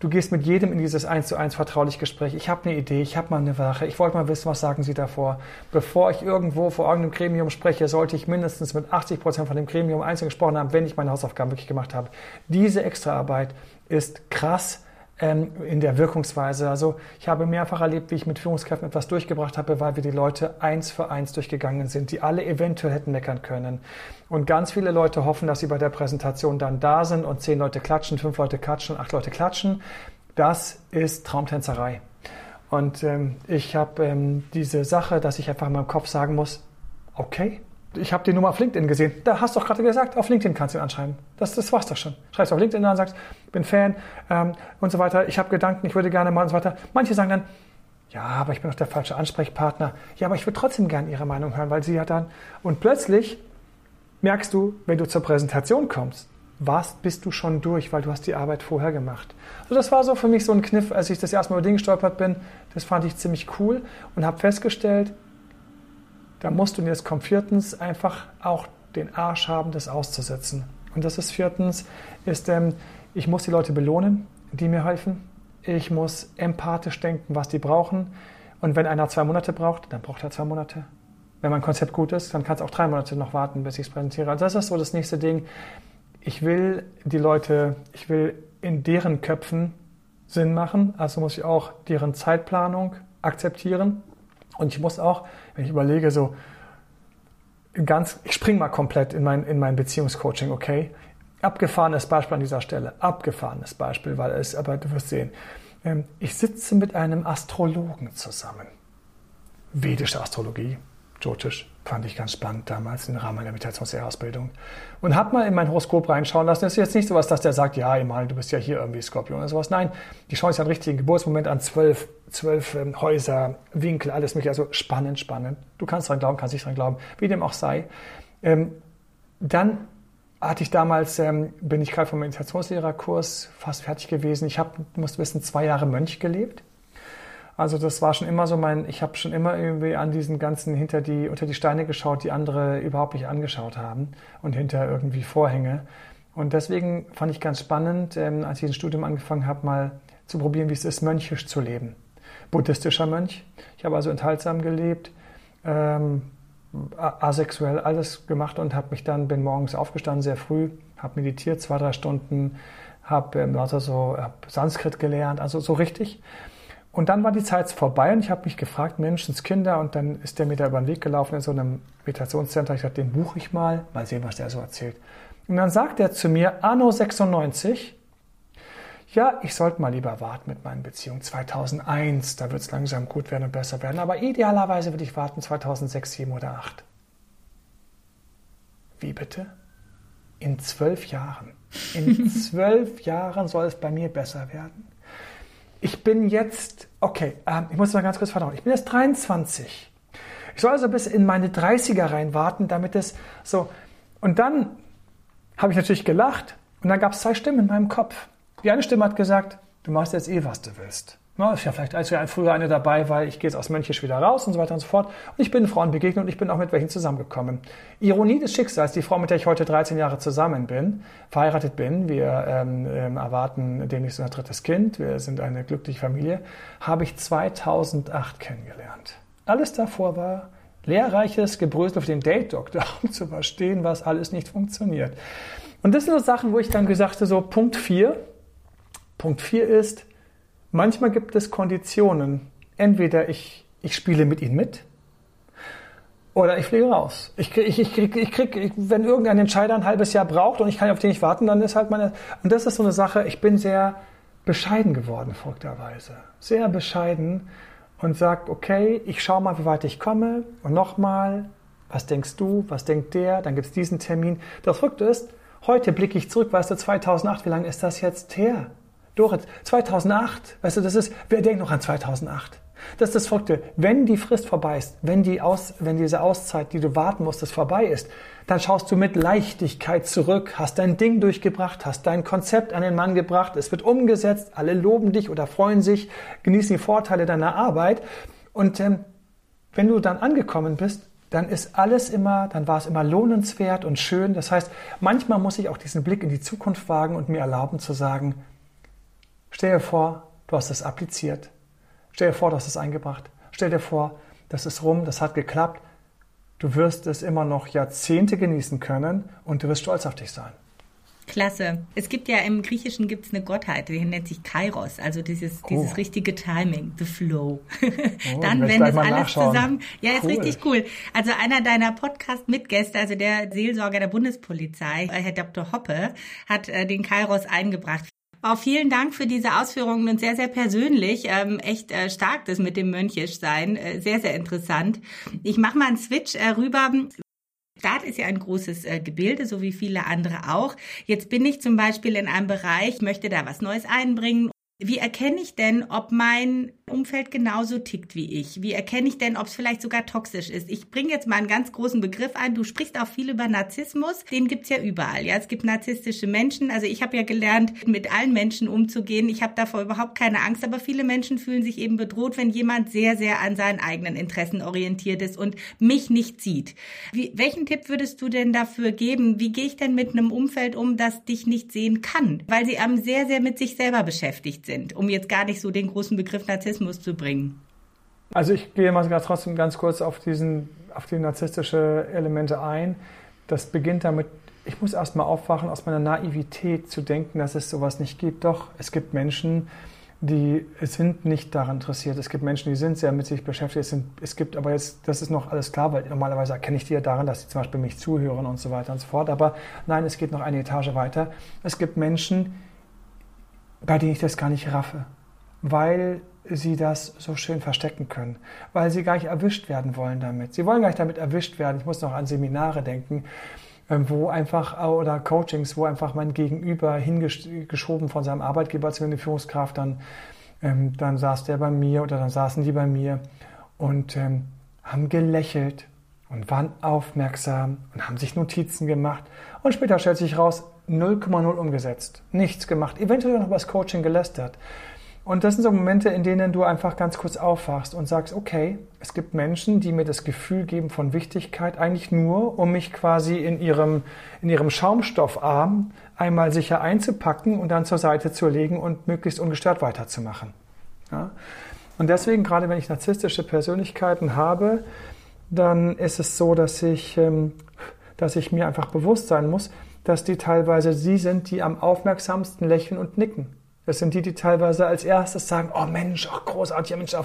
Du gehst mit jedem in dieses 1 zu 1 vertrauliche Gespräch. Ich habe eine Idee, ich habe mal eine Sache, ich wollte mal wissen, was sagen Sie davor. Bevor ich irgendwo vor irgendeinem Gremium spreche, sollte ich mindestens mit 80 Prozent von dem Gremium einzeln gesprochen haben, wenn ich meine Hausaufgaben wirklich gemacht habe. Diese Extraarbeit ist krass in der Wirkungsweise. Also ich habe mehrfach erlebt, wie ich mit Führungskräften etwas durchgebracht habe, weil wir die Leute eins für eins durchgegangen sind, die alle eventuell hätten meckern können. Und ganz viele Leute hoffen, dass sie bei der Präsentation dann da sind und zehn Leute klatschen, fünf Leute klatschen, acht Leute klatschen. Das ist Traumtänzerei. Und ähm, ich habe ähm, diese Sache, dass ich einfach in meinem Kopf sagen muss, okay, ich habe die Nummer auf LinkedIn gesehen. Da hast du doch gerade gesagt, auf LinkedIn kannst du ihn anschreiben. Das, das war's doch schon. Schreibst auf LinkedIn an, sagst, bin Fan ähm, und so weiter. Ich habe Gedanken, ich würde gerne mal und so weiter. Manche sagen dann, ja, aber ich bin doch der falsche Ansprechpartner. Ja, aber ich würde trotzdem gerne Ihre Meinung hören, weil Sie ja dann. Und plötzlich merkst du, wenn du zur Präsentation kommst, was bist du schon durch, weil du hast die Arbeit vorher gemacht. Also das war so für mich so ein Kniff, als ich das erste Mal über Dinge gestolpert bin. Das fand ich ziemlich cool und habe festgestellt, da musst du, und jetzt kommt viertens, einfach auch den Arsch haben, das auszusetzen. Und das ist viertens, ist, ähm, ich muss die Leute belohnen, die mir helfen. Ich muss empathisch denken, was die brauchen. Und wenn einer zwei Monate braucht, dann braucht er zwei Monate. Wenn mein Konzept gut ist, dann kann es auch drei Monate noch warten, bis ich es präsentiere. Also das ist so das nächste Ding. Ich will die Leute, ich will in deren Köpfen Sinn machen. Also muss ich auch deren Zeitplanung akzeptieren. Und ich muss auch, wenn ich überlege, so ganz, ich springe mal komplett in mein, in mein Beziehungscoaching, okay? Abgefahrenes Beispiel an dieser Stelle, abgefahrenes Beispiel, weil es, aber du wirst sehen, ähm, ich sitze mit einem Astrologen zusammen. Vedische Astrologie, Jyotish, fand ich ganz spannend damals im Rahmen meiner Meditationslehrausbildung. Und habe mal in mein Horoskop reinschauen lassen. Das ist jetzt nicht so was, dass der sagt, ja, Emal, du bist ja hier irgendwie Skorpion oder sowas. Nein, die schauen sich einen richtigen Geburtsmoment an, zwölf, zwölf ähm, Häuser, Winkel, alles mögliche. Also spannend, spannend. Du kannst dran glauben, kannst nicht dran glauben, wie dem auch sei. Ähm, dann hatte ich damals, ähm, bin ich gerade vom Meditationslehrerkurs fast fertig gewesen. Ich habe, du musst wissen, zwei Jahre Mönch gelebt. Also das war schon immer so mein, ich habe schon immer irgendwie an diesen ganzen hinter die, unter die Steine geschaut, die andere überhaupt nicht angeschaut haben und hinter irgendwie Vorhänge. Und deswegen fand ich ganz spannend, ähm, als ich ein Studium angefangen habe, mal zu probieren, wie es ist, mönchisch zu leben. Buddhistischer Mönch. Ich habe also enthaltsam gelebt, ähm, asexuell alles gemacht und habe mich dann, bin morgens aufgestanden, sehr früh, habe meditiert, zwei, drei Stunden, habe ähm, also so, hab Sanskrit gelernt, also so richtig. Und dann war die Zeit vorbei und ich habe mich gefragt, Menschenskinder, und dann ist der mir da über den Weg gelaufen in so einem Meditationscenter. Ich dachte, den buche ich mal, mal sehen, was der so erzählt. Und dann sagt er zu mir, Anno 96, ja, ich sollte mal lieber warten mit meinen Beziehungen. 2001, da wird es langsam gut werden und besser werden. Aber idealerweise würde ich warten 2006, 7 oder 8. Wie bitte? In zwölf Jahren. In zwölf Jahren soll es bei mir besser werden ich bin jetzt, okay, ähm, ich muss mal ganz kurz verdauen, ich bin jetzt 23. Ich soll also bis in meine 30er rein warten, damit es so. Und dann habe ich natürlich gelacht und dann gab es zwei Stimmen in meinem Kopf. Die eine Stimme hat gesagt, du machst jetzt eh, was du willst. Na, ist ja vielleicht als ja früher eine dabei, weil ich gehe jetzt aus Mönchisch wieder raus und so weiter und so fort. Und ich bin Frauen begegnet und ich bin auch mit welchen zusammengekommen. Ironie des Schicksals, die Frau, mit der ich heute 13 Jahre zusammen bin, verheiratet bin, wir ähm, ähm, erwarten demnächst unser drittes Kind, wir sind eine glückliche Familie, habe ich 2008 kennengelernt. Alles davor war lehrreiches Gebrösel auf dem Date-Doktor, um zu verstehen, was alles nicht funktioniert. Und das sind so Sachen, wo ich dann gesagt habe, so Punkt 4. Punkt 4 ist, Manchmal gibt es Konditionen. Entweder ich, ich spiele mit ihnen mit oder ich fliege raus. Ich krieg, ich, ich krieg, ich krieg, wenn irgendein Entscheider ein halbes Jahr braucht und ich kann auf den nicht warten, dann ist halt meine. Und das ist so eine Sache, ich bin sehr bescheiden geworden, folgterweise. Sehr bescheiden und sag, okay, ich schaue mal, wie weit ich komme. Und nochmal, was denkst du, was denkt der? Dann gibt es diesen Termin. Das Verrückte ist, heute blicke ich zurück, weißt du, 2008, wie lange ist das jetzt her? Dorit, 2008, weißt du, das ist, wer denkt noch an 2008? Das ist das Verrückte. Wenn die Frist vorbei ist, wenn, die Aus, wenn diese Auszeit, die du warten musstest, vorbei ist, dann schaust du mit Leichtigkeit zurück, hast dein Ding durchgebracht, hast dein Konzept an den Mann gebracht, es wird umgesetzt, alle loben dich oder freuen sich, genießen die Vorteile deiner Arbeit. Und ähm, wenn du dann angekommen bist, dann ist alles immer, dann war es immer lohnenswert und schön. Das heißt, manchmal muss ich auch diesen Blick in die Zukunft wagen und mir erlauben zu sagen, Stell dir vor, du hast es appliziert. Stell dir vor, du hast es eingebracht. Stell dir vor, das ist rum, das hat geklappt. Du wirst es immer noch Jahrzehnte genießen können und du wirst stolz auf dich sein. Klasse. Es gibt ja im Griechischen gibt es eine Gottheit, die nennt sich Kairos, also dieses, oh. dieses richtige Timing, the flow. Oh, Dann, wenn das alles nachschauen. zusammen, ja, ist richtig cool. Also einer deiner Podcast-Mitgäste, also der Seelsorger der Bundespolizei, äh, Herr Dr. Hoppe, hat äh, den Kairos eingebracht. Auch vielen Dank für diese Ausführungen und sehr, sehr persönlich. Ähm, echt äh, stark, das mit dem Mönchischsein. Äh, sehr, sehr interessant. Ich mache mal einen Switch äh, rüber. Staat ist ja ein großes äh, Gebilde, so wie viele andere auch. Jetzt bin ich zum Beispiel in einem Bereich, möchte da was Neues einbringen wie erkenne ich denn, ob mein Umfeld genauso tickt wie ich? Wie erkenne ich denn, ob es vielleicht sogar toxisch ist? Ich bringe jetzt mal einen ganz großen Begriff ein. Du sprichst auch viel über Narzissmus. Den gibt's ja überall. Ja, es gibt narzisstische Menschen. Also ich habe ja gelernt, mit allen Menschen umzugehen. Ich habe davor überhaupt keine Angst. Aber viele Menschen fühlen sich eben bedroht, wenn jemand sehr, sehr an seinen eigenen Interessen orientiert ist und mich nicht sieht. Wie, welchen Tipp würdest du denn dafür geben? Wie gehe ich denn mit einem Umfeld um, das dich nicht sehen kann? Weil sie am sehr, sehr mit sich selber beschäftigt sind, um jetzt gar nicht so den großen Begriff Narzissmus zu bringen? Also ich gehe mal trotzdem ganz kurz auf, diesen, auf die narzisstische Elemente ein. Das beginnt damit, ich muss erstmal aufwachen, aus meiner Naivität zu denken, dass es sowas nicht gibt. Doch, es gibt Menschen, die sind nicht daran interessiert. Es gibt Menschen, die sind sehr mit sich beschäftigt. Es, sind, es gibt aber jetzt, das ist noch alles klar, weil normalerweise erkenne ich die ja daran, dass sie zum Beispiel mich zuhören und so weiter und so fort. Aber nein, es geht noch eine Etage weiter. Es gibt Menschen, bei denen ich das gar nicht raffe, weil sie das so schön verstecken können, weil sie gar nicht erwischt werden wollen damit. Sie wollen gar nicht damit erwischt werden. Ich muss noch an Seminare denken, ähm, wo einfach, oder Coachings, wo einfach mein Gegenüber hingeschoben von seinem Arbeitgeber als eine Führungskraft, dann, ähm, dann saß der bei mir oder dann saßen die bei mir und ähm, haben gelächelt und waren aufmerksam und haben sich Notizen gemacht. Und später stellt sich raus, 0,0 umgesetzt, nichts gemacht, eventuell noch was Coaching gelästert. Und das sind so Momente, in denen du einfach ganz kurz aufwachst und sagst, okay, es gibt Menschen, die mir das Gefühl geben von Wichtigkeit, eigentlich nur, um mich quasi in ihrem, in ihrem Schaumstoffarm einmal sicher einzupacken und dann zur Seite zu legen und möglichst ungestört weiterzumachen. Ja? Und deswegen, gerade wenn ich narzisstische Persönlichkeiten habe, dann ist es so, dass ich, ähm, dass ich mir einfach bewusst sein muss, dass die teilweise sie sind, die am aufmerksamsten lächeln und nicken. Das sind die, die teilweise als erstes sagen, oh Mensch, ach großartiger Mensch.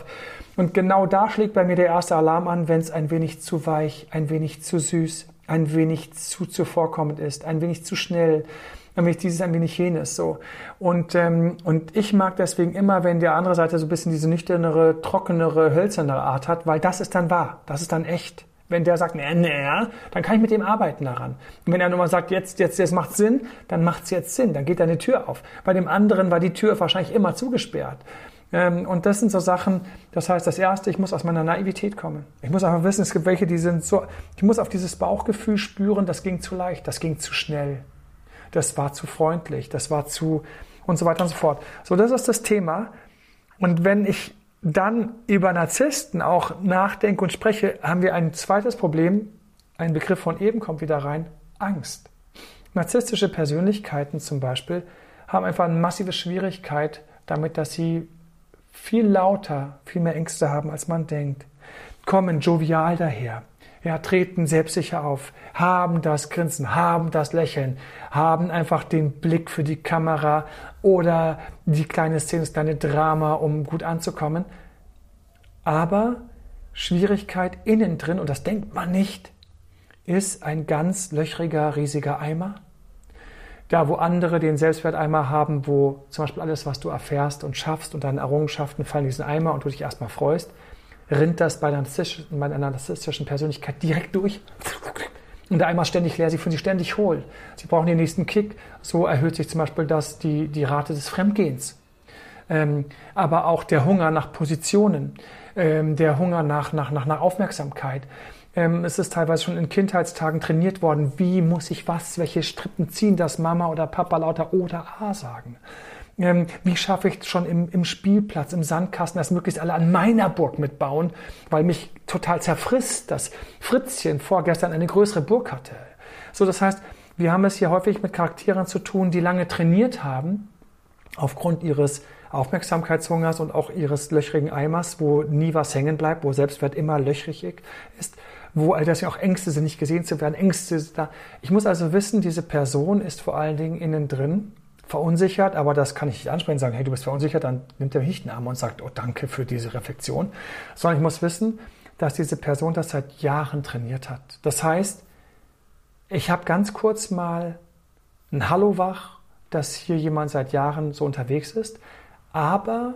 Und genau da schlägt bei mir der erste Alarm an, wenn es ein wenig zu weich, ein wenig zu süß, ein wenig zu zuvorkommend ist, ein wenig zu schnell, ein wenig dieses, ein wenig jenes, so. Und, ähm, und ich mag deswegen immer, wenn die andere Seite so ein bisschen diese nüchternere, trockenere, hölzernere Art hat, weil das ist dann wahr, das ist dann echt. Wenn der sagt, nee, nee, dann kann ich mit dem arbeiten daran. Und wenn er nur mal sagt, jetzt, jetzt, jetzt macht Sinn, dann macht es jetzt Sinn, dann geht eine Tür auf. Bei dem anderen war die Tür wahrscheinlich immer zugesperrt. Ähm, und das sind so Sachen, das heißt, das erste, ich muss aus meiner Naivität kommen. Ich muss einfach wissen, es gibt welche, die sind so, ich muss auf dieses Bauchgefühl spüren, das ging zu leicht, das ging zu schnell, das war zu freundlich, das war zu, und so weiter und so fort. So, das ist das Thema. Und wenn ich dann über Narzissten auch nachdenke und spreche, haben wir ein zweites Problem. Ein Begriff von eben kommt wieder rein. Angst. Narzisstische Persönlichkeiten zum Beispiel haben einfach eine massive Schwierigkeit damit, dass sie viel lauter, viel mehr Ängste haben, als man denkt. Kommen jovial daher, ja, treten selbstsicher auf, haben das Grinsen, haben das Lächeln, haben einfach den Blick für die Kamera oder die kleine Szene, das kleine Drama, um gut anzukommen. Aber Schwierigkeit innen drin, und das denkt man nicht, ist ein ganz löchriger, riesiger Eimer. Da, wo andere den Selbstwerteimer haben, wo zum Beispiel alles, was du erfährst und schaffst und deine Errungenschaften fallen in diesen Eimer und du dich erstmal freust, rinnt das bei einer narzisstischen, Persönlichkeit direkt durch. Und ist ständig leer, sie fühlen sich ständig hohl. Sie brauchen den nächsten Kick. So erhöht sich zum Beispiel das, die, die Rate des Fremdgehens. Ähm, aber auch der Hunger nach Positionen, ähm, der Hunger nach, nach, nach, nach Aufmerksamkeit. Ähm, es ist teilweise schon in Kindheitstagen trainiert worden, wie muss ich was, welche Strippen ziehen, dass Mama oder Papa lauter oder A sagen. Ähm, wie schaffe ich es schon im, im Spielplatz, im Sandkasten, dass möglichst alle an meiner Burg mitbauen, weil mich total zerfrisst, dass Fritzchen vorgestern eine größere Burg hatte. So, das heißt, wir haben es hier häufig mit Charakteren zu tun, die lange trainiert haben, aufgrund ihres Aufmerksamkeitshungers und auch ihres löchrigen Eimers, wo nie was hängen bleibt, wo Selbstwert immer löchrig ist, wo all das ja auch Ängste sind, nicht gesehen zu werden, Ängste da. Ich muss also wissen, diese Person ist vor allen Dingen innen drin verunsichert, aber das kann ich nicht ansprechen, sagen, hey, du bist verunsichert, dann nimmt er mich nicht in den Arm und sagt, oh, danke für diese Reflexion, sondern ich muss wissen, dass diese Person das seit Jahren trainiert hat. Das heißt, ich habe ganz kurz mal ein Hallo wach, dass hier jemand seit Jahren so unterwegs ist, aber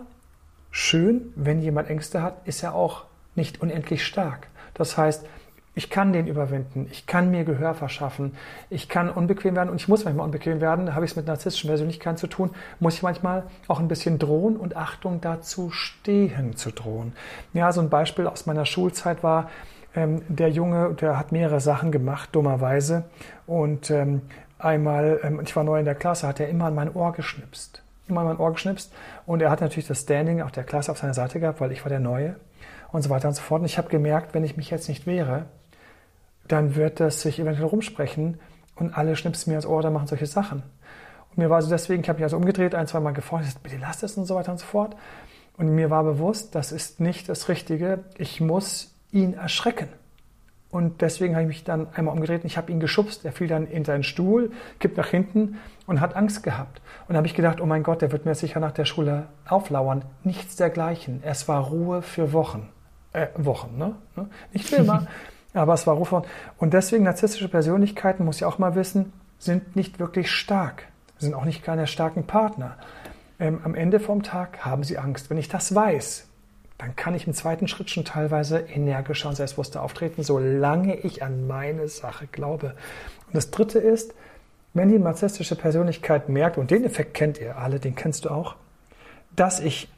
schön, wenn jemand Ängste hat, ist er auch nicht unendlich stark. Das heißt, ich kann den überwinden, ich kann mir Gehör verschaffen, ich kann unbequem werden und ich muss manchmal unbequem werden, da habe ich es mit narzisstischen Persönlichkeiten zu tun, muss ich manchmal auch ein bisschen drohen und Achtung dazu stehen zu drohen. Ja, so ein Beispiel aus meiner Schulzeit war, ähm, der Junge, der hat mehrere Sachen gemacht, dummerweise. Und ähm, einmal, ähm, ich war neu in der Klasse, hat er immer an mein Ohr geschnipst, immer an mein Ohr geschnipst. Und er hat natürlich das Standing auch der Klasse auf seiner Seite gehabt, weil ich war der Neue und so weiter und so fort. Und ich habe gemerkt, wenn ich mich jetzt nicht wehre, dann wird das sich eventuell rumsprechen und alle schnipsen mir ins Ohr oder machen solche Sachen. Und mir war also deswegen, ich habe mich also umgedreht, ein, zwei Mal gefordert, bitte lass das und so weiter und so fort. Und mir war bewusst, das ist nicht das Richtige. Ich muss ihn erschrecken. Und deswegen habe ich mich dann einmal umgedreht und ich habe ihn geschubst. Er fiel dann in seinen Stuhl, kippt nach hinten und hat Angst gehabt. Und dann habe ich gedacht, oh mein Gott, der wird mir sicher nach der Schule auflauern. Nichts dergleichen. Es war Ruhe für Wochen. Äh, Wochen, ne? Nicht für immer. Aber es war Rufwort. Und deswegen narzisstische Persönlichkeiten, muss ich auch mal wissen, sind nicht wirklich stark, sind auch nicht keine starken Partner. Ähm, am Ende vom Tag haben sie Angst. Wenn ich das weiß, dann kann ich im zweiten Schritt schon teilweise energischer und selbstbewusster auftreten, solange ich an meine Sache glaube. Und das dritte ist, wenn die narzisstische Persönlichkeit merkt, und den Effekt kennt ihr alle, den kennst du auch, dass ich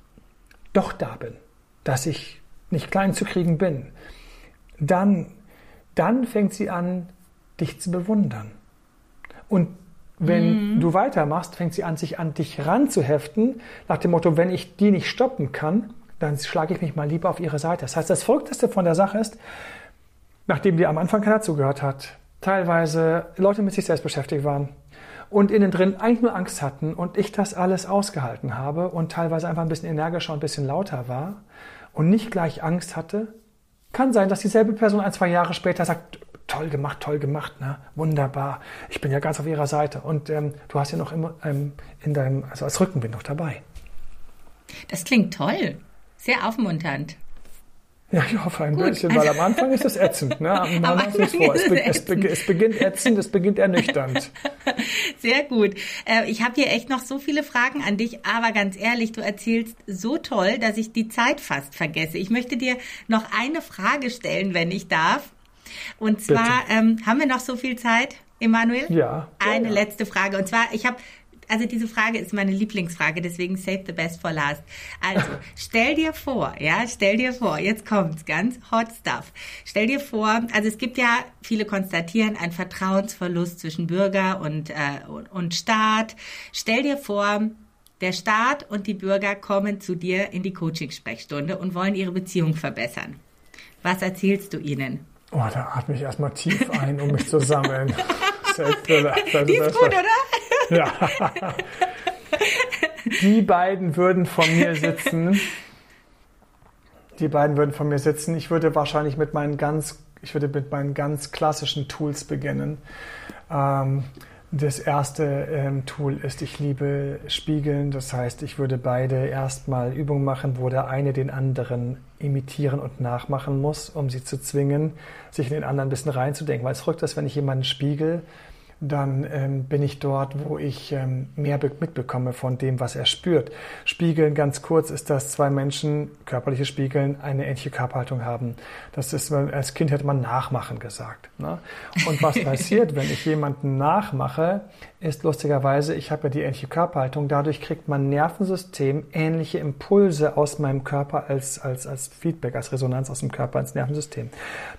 doch da bin, dass ich nicht klein zu kriegen bin, dann dann fängt sie an, dich zu bewundern. Und wenn mhm. du weitermachst, fängt sie an, sich an dich ranzuheften, nach dem Motto, wenn ich die nicht stoppen kann, dann schlage ich mich mal lieber auf ihre Seite. Das heißt, das Verrückteste von der Sache ist, nachdem dir am Anfang keiner zugehört hat, teilweise Leute mit sich selbst beschäftigt waren und innen drin eigentlich nur Angst hatten und ich das alles ausgehalten habe und teilweise einfach ein bisschen energischer und ein bisschen lauter war und nicht gleich Angst hatte, kann sein, dass dieselbe Person ein, zwei Jahre später sagt, toll gemacht, toll gemacht, ne? wunderbar, ich bin ja ganz auf ihrer Seite. Und ähm, du hast ja noch immer ähm, in deinem, also als Rückenwind noch dabei. Das klingt toll, sehr aufmunternd. Ja, ich hoffe ein Gut. bisschen, weil am Anfang ist es ätzend. Ne? Am, am Anfang ist vor. Es, be es, be es, beginnt ätzend, es beginnt ernüchternd. Sehr gut. Äh, ich habe hier echt noch so viele Fragen an dich, aber ganz ehrlich, du erzählst so toll, dass ich die Zeit fast vergesse. Ich möchte dir noch eine Frage stellen, wenn ich darf. Und zwar, ähm, haben wir noch so viel Zeit, Emanuel? Ja. Eine ja. letzte Frage. Und zwar, ich habe also diese Frage ist meine Lieblingsfrage, deswegen save the best for last. Also, stell dir vor, ja, stell dir vor, jetzt kommt's, ganz hot stuff. Stell dir vor, also es gibt ja, viele konstatieren, einen Vertrauensverlust zwischen Bürger und, äh, und, Staat. Stell dir vor, der Staat und die Bürger kommen zu dir in die Coaching-Sprechstunde und wollen ihre Beziehung verbessern. Was erzählst du ihnen? Oh, da atme ich erstmal tief ein, um mich zu sammeln. Die ist gut, oder? Ja. Die beiden würden vor mir sitzen. Die beiden würden vor mir sitzen. Ich würde wahrscheinlich mit meinen ganz, ich würde mit meinen ganz klassischen Tools beginnen. Ähm, das erste ähm, Tool ist, ich liebe Spiegeln. Das heißt, ich würde beide erstmal Übungen machen, wo der eine den anderen imitieren und nachmachen muss, um sie zu zwingen, sich in den anderen ein bisschen reinzudenken. Weil es verrückt ist, wenn ich jemanden spiegel, dann ähm, bin ich dort, wo ich ähm, mehr mitbekomme von dem, was er spürt. Spiegeln, ganz kurz, ist, dass zwei Menschen, körperliche Spiegeln, eine ähnliche Körperhaltung haben. Das ist, als Kind hätte man nachmachen gesagt. Ne? Und was passiert, wenn ich jemanden nachmache, ist lustigerweise, ich habe ja die ähnliche Körperhaltung, dadurch kriegt mein Nervensystem ähnliche Impulse aus meinem Körper als, als, als Feedback, als Resonanz aus dem Körper ins Nervensystem.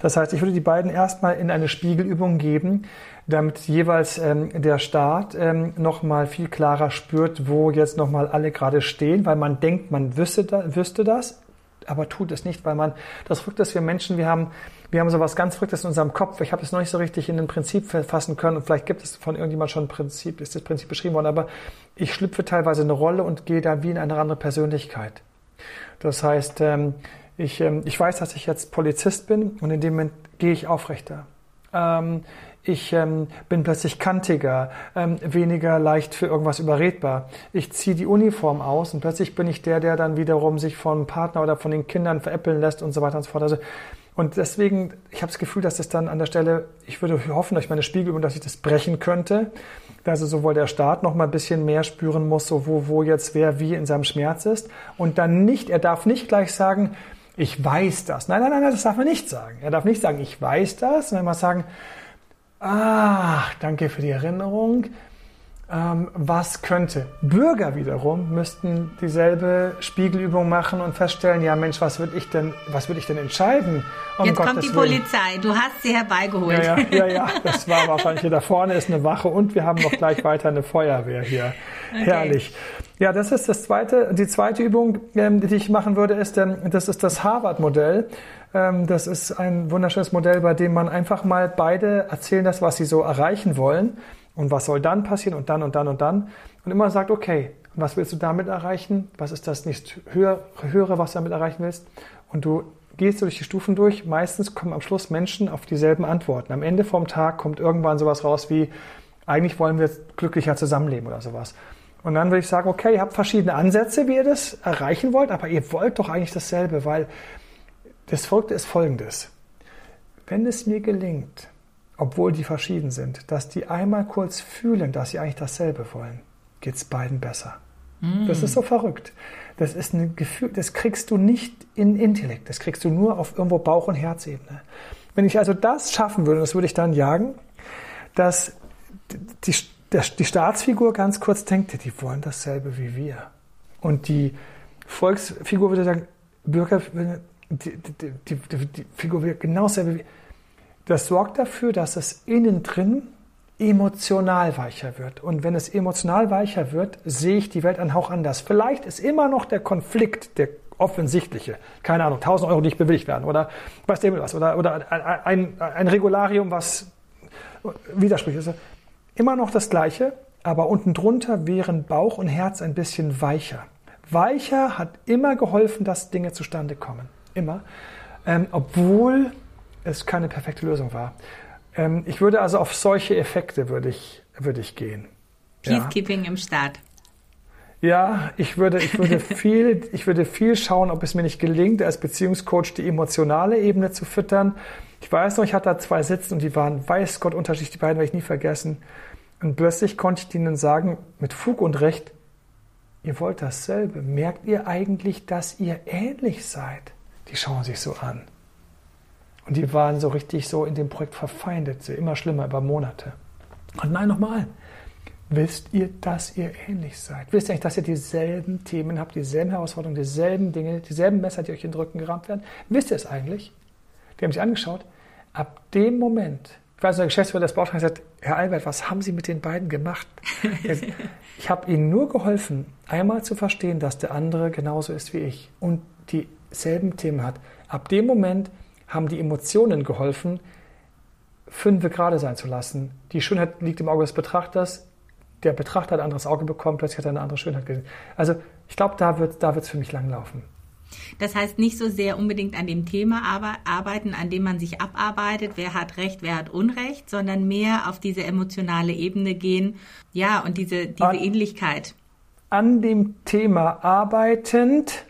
Das heißt, ich würde die beiden erstmal in eine Spiegelübung geben, damit jeweils ähm, der Staat ähm, nochmal viel klarer spürt, wo jetzt nochmal alle gerade stehen, weil man denkt, man wüsste, da, wüsste das, aber tut es nicht, weil man, das Verrückte ist, wir Menschen, wir haben, wir haben sowas ganz Verrücktes in unserem Kopf. Ich habe es noch nicht so richtig in ein Prinzip fassen können und vielleicht gibt es von irgendjemand schon ein Prinzip, ist das Prinzip beschrieben worden, aber ich schlüpfe teilweise eine Rolle und gehe da wie in eine andere Persönlichkeit. Das heißt, ähm, Ich, ähm, ich weiß, dass ich jetzt Polizist bin und in dem Moment gehe ich aufrechter. Ich ähm, bin plötzlich kantiger, ähm, weniger leicht für irgendwas überredbar. Ich ziehe die Uniform aus und plötzlich bin ich der, der dann wiederum sich vom Partner oder von den Kindern veräppeln lässt und so weiter und so fort. Also, und deswegen, ich habe das Gefühl, dass das dann an der Stelle, ich würde hoffen, durch meine Spiegelübung, dass ich das brechen könnte. Also sowohl der Staat noch mal ein bisschen mehr spüren muss, so wo, wo jetzt wer wie in seinem Schmerz ist. Und dann nicht, er darf nicht gleich sagen, ich weiß das. Nein, nein, nein, das darf man nicht sagen. Er darf nicht sagen, ich weiß das, sondern mal sagen, ach, danke für die Erinnerung. Ähm, was könnte? Bürger wiederum müssten dieselbe Spiegelübung machen und feststellen, ja Mensch, was würde ich denn, was würde ich denn entscheiden? Um Jetzt Gottes kommt die Willen. Polizei, du hast sie herbeigeholt. Ja, ja, ja, ja, das war wahrscheinlich hier da vorne ist eine Wache und wir haben noch gleich weiter eine Feuerwehr hier. Okay. Herrlich. Ja, das ist das zweite, die zweite Übung, ähm, die ich machen würde, ist, ähm, das ist das Harvard-Modell. Ähm, das ist ein wunderschönes Modell, bei dem man einfach mal beide erzählen lässt, was sie so erreichen wollen und was soll dann passieren und dann und dann und dann. Und immer sagt, okay, was willst du damit erreichen? Was ist das nicht höhere, höhere was du damit erreichen willst? Und du gehst durch die Stufen durch. Meistens kommen am Schluss Menschen auf dieselben Antworten. Am Ende vom Tag kommt irgendwann sowas raus wie, eigentlich wollen wir glücklicher zusammenleben oder sowas. Und dann würde ich sagen, okay, ihr habt verschiedene Ansätze, wie ihr das erreichen wollt, aber ihr wollt doch eigentlich dasselbe, weil das Verrückte ist folgendes. Wenn es mir gelingt, obwohl die verschieden sind, dass die einmal kurz fühlen, dass sie eigentlich dasselbe wollen, geht es beiden besser. Mm. Das ist so verrückt. Das ist ein Gefühl, das kriegst du nicht in Intellekt, das kriegst du nur auf irgendwo Bauch- und Herzebene. Wenn ich also das schaffen würde, das würde ich dann jagen, dass die, die Staatsfigur ganz kurz denkt, die wollen dasselbe wie wir. Und die Volksfigur würde sagen, Bürger, die, die, die, die Figur will genau dasselbe das sorgt dafür, dass es innen drin emotional weicher wird. Und wenn es emotional weicher wird, sehe ich die Welt einen Hauch anders. Vielleicht ist immer noch der Konflikt, der offensichtliche, keine Ahnung, 1000 Euro, die nicht bewilligt werden oder was dem was oder, oder ein, ein Regularium, was widerspricht. Also immer noch das Gleiche, aber unten drunter wären Bauch und Herz ein bisschen weicher. Weicher hat immer geholfen, dass Dinge zustande kommen. Immer. Ähm, obwohl es keine perfekte Lösung war. Ähm, ich würde also auf solche Effekte würde ich, würde ich gehen. Peacekeeping ja. im Staat. Ja, ich würde, ich würde viel, ich würde viel schauen, ob es mir nicht gelingt, als Beziehungscoach die emotionale Ebene zu füttern. Ich weiß noch, ich hatte da zwei Sitzen und die waren, weiß Gott, unterschiedlich, die beiden werde ich nie vergessen. Und plötzlich konnte ich ihnen sagen, mit Fug und Recht, ihr wollt dasselbe. Merkt ihr eigentlich, dass ihr ähnlich seid? Die schauen sich so an. Und die waren so richtig so in dem Projekt verfeindet, immer schlimmer über Monate. Und nein, nochmal. Wisst ihr, dass ihr ähnlich seid? Wisst ihr eigentlich, dass ihr dieselben Themen habt, dieselben Herausforderungen, dieselben Dinge, dieselben Messer, die euch in den Rücken gerammt werden? Wisst ihr es eigentlich? Die haben sich angeschaut. Ab dem Moment, ich weiß, der Geschäftsführer des Bautrags sagt, Herr Albert, was haben Sie mit den beiden gemacht? ich habe Ihnen nur geholfen, einmal zu verstehen, dass der andere genauso ist wie ich und dieselben Themen hat. Ab dem Moment haben die Emotionen geholfen, fünfe gerade sein zu lassen. Die Schönheit liegt im Auge des Betrachters. Der Betrachter hat ein anderes Auge bekommen, plötzlich hat er eine andere Schönheit gesehen. Also ich glaube, da wird es da für mich langlaufen. Das heißt nicht so sehr unbedingt an dem Thema arbeiten, an dem man sich abarbeitet, wer hat Recht, wer hat Unrecht, sondern mehr auf diese emotionale Ebene gehen. Ja, und diese, diese an, Ähnlichkeit. An dem Thema arbeitend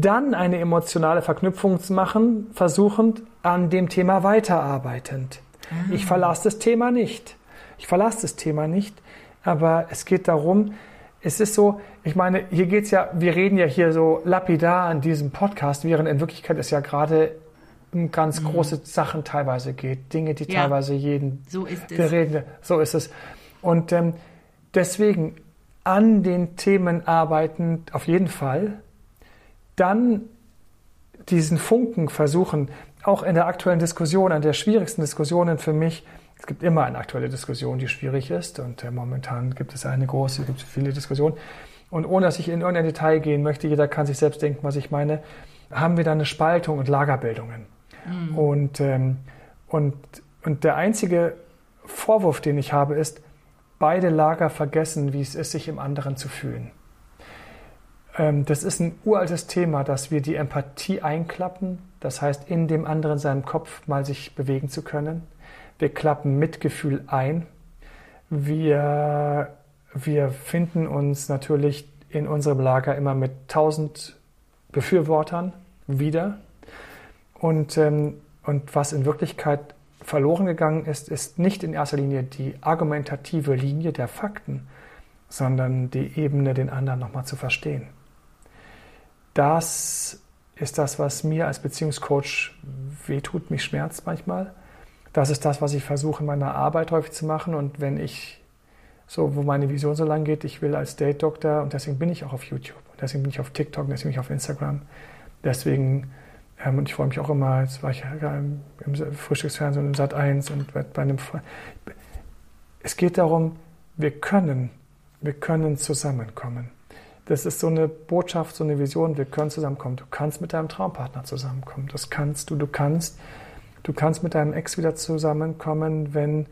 dann eine emotionale Verknüpfung zu machen, versuchend an dem Thema weiterarbeitend. Ah. Ich verlasse das Thema nicht. Ich verlasse das Thema nicht, aber es geht darum, es ist so, ich meine, hier geht es ja, wir reden ja hier so lapidar an diesem Podcast, während in Wirklichkeit es ja gerade um ganz mhm. große Sachen teilweise geht, Dinge, die ja. teilweise jeden so ist es. reden. So ist es. Und ähm, deswegen an den Themen arbeiten auf jeden Fall, dann diesen Funken versuchen, auch in der aktuellen Diskussion, an der schwierigsten Diskussionen für mich, es gibt immer eine aktuelle Diskussion, die schwierig ist und äh, momentan gibt es eine große, es gibt viele Diskussionen. Und ohne dass ich in irgendein Detail gehen möchte, jeder kann sich selbst denken, was ich meine, haben wir da eine Spaltung und Lagerbildungen. Mhm. Und, ähm, und, und der einzige Vorwurf, den ich habe, ist, beide Lager vergessen, wie es ist, sich im anderen zu fühlen. Ähm, das ist ein uraltes Thema, dass wir die Empathie einklappen, das heißt in dem anderen seinem Kopf mal sich bewegen zu können. Wir klappen Mitgefühl ein. Wir, wir finden uns natürlich in unserem Lager immer mit tausend Befürwortern wieder. Und, ähm, und was in Wirklichkeit verloren gegangen ist, ist nicht in erster Linie die argumentative Linie der Fakten, sondern die Ebene, den anderen nochmal zu verstehen. Das ist das, was mir als Beziehungscoach wehtut, mich schmerzt manchmal. Das ist das, was ich versuche in meiner Arbeit häufig zu machen. Und wenn ich so, wo meine Vision so lang geht, ich will als Date-Doktor und deswegen bin ich auch auf YouTube und deswegen bin ich auf TikTok und deswegen bin ich auf Instagram. Deswegen, ähm, und ich freue mich auch immer, jetzt war ich ja im, im Frühstücksfernsehen im Sat 1 und bei einem Freund. Es geht darum, wir können, wir können zusammenkommen. Das ist so eine Botschaft, so eine Vision, wir können zusammenkommen. Du kannst mit deinem Traumpartner zusammenkommen. Das kannst du, du kannst, du kannst mit deinem Ex wieder zusammenkommen, wenn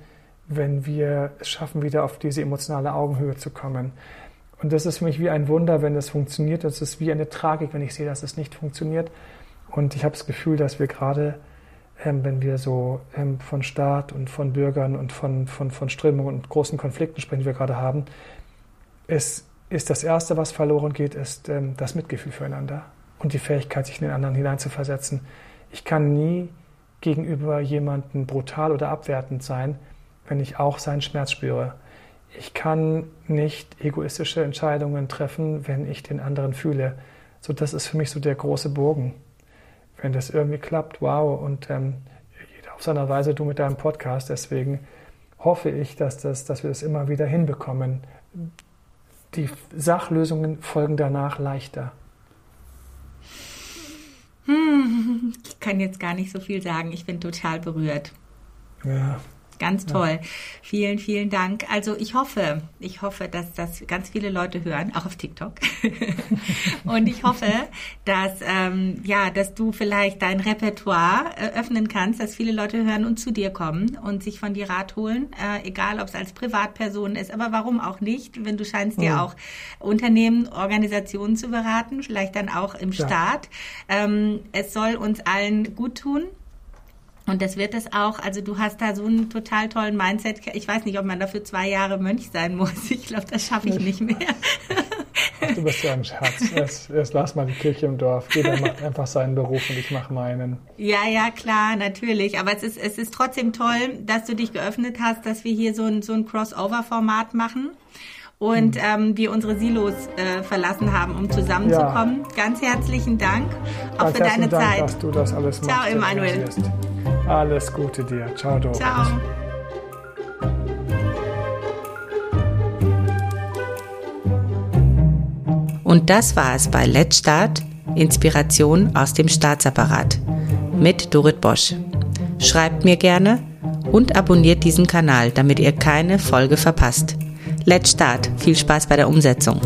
wenn wir es schaffen, wieder auf diese emotionale Augenhöhe zu kommen. Und das ist für mich wie ein Wunder, wenn es funktioniert. Das ist wie eine Tragik, wenn ich sehe, dass es nicht funktioniert. Und ich habe das Gefühl, dass wir gerade, ähm, wenn wir so ähm, von Staat und von Bürgern und von, von, von Strömungen und großen Konflikten sprechen, die wir gerade haben, es ist das Erste, was verloren geht, ist ähm, das Mitgefühl füreinander und die Fähigkeit, sich in den anderen hineinzuversetzen. Ich kann nie gegenüber jemandem brutal oder abwertend sein, wenn ich auch seinen Schmerz spüre. Ich kann nicht egoistische Entscheidungen treffen, wenn ich den anderen fühle. So, das ist für mich so der große Bogen. Wenn das irgendwie klappt, wow. Und ähm, jeder auf seiner Weise, du mit deinem Podcast. Deswegen hoffe ich, dass, das, dass wir das immer wieder hinbekommen. Die Sachlösungen folgen danach leichter. Hm, ich kann jetzt gar nicht so viel sagen. Ich bin total berührt. Ja, Ganz toll. Ja. Vielen, vielen Dank. Also ich hoffe, ich hoffe, dass das ganz viele Leute hören, auch auf TikTok. und ich hoffe, dass ähm, ja, dass du vielleicht dein Repertoire äh, öffnen kannst, dass viele Leute hören und zu dir kommen und sich von dir Rat holen, äh, egal ob es als Privatperson ist, aber warum auch nicht, wenn du scheinst dir auch Unternehmen, Organisationen zu beraten, vielleicht dann auch im ja. Staat. Ähm, es soll uns allen gut tun. Und das wird es auch, also du hast da so einen total tollen Mindset. Ich weiß nicht, ob man dafür zwei Jahre Mönch sein muss. Ich glaube, das schaffe ich nicht mehr. Ach, du bist ja ein Schatz. Erst, erst lass mal die Kirche im Dorf. Jeder macht einfach seinen Beruf und ich mache meinen. Ja, ja, klar, natürlich. Aber es ist, es ist trotzdem toll, dass du dich geöffnet hast, dass wir hier so ein, so ein Crossover-Format machen und hm. ähm, wir unsere Silos äh, verlassen haben, um zusammenzukommen. Ja. Ganz herzlichen Dank auch Ganz für deine Dank, Zeit. dass du das alles Ciao, machst. Ciao, Emanuel. Alles Gute dir. Ciao, Doris. Ciao. Und das war es bei Let's Start, Inspiration aus dem Staatsapparat mit Dorit Bosch. Schreibt mir gerne und abonniert diesen Kanal, damit ihr keine Folge verpasst. Let's Start. Viel Spaß bei der Umsetzung.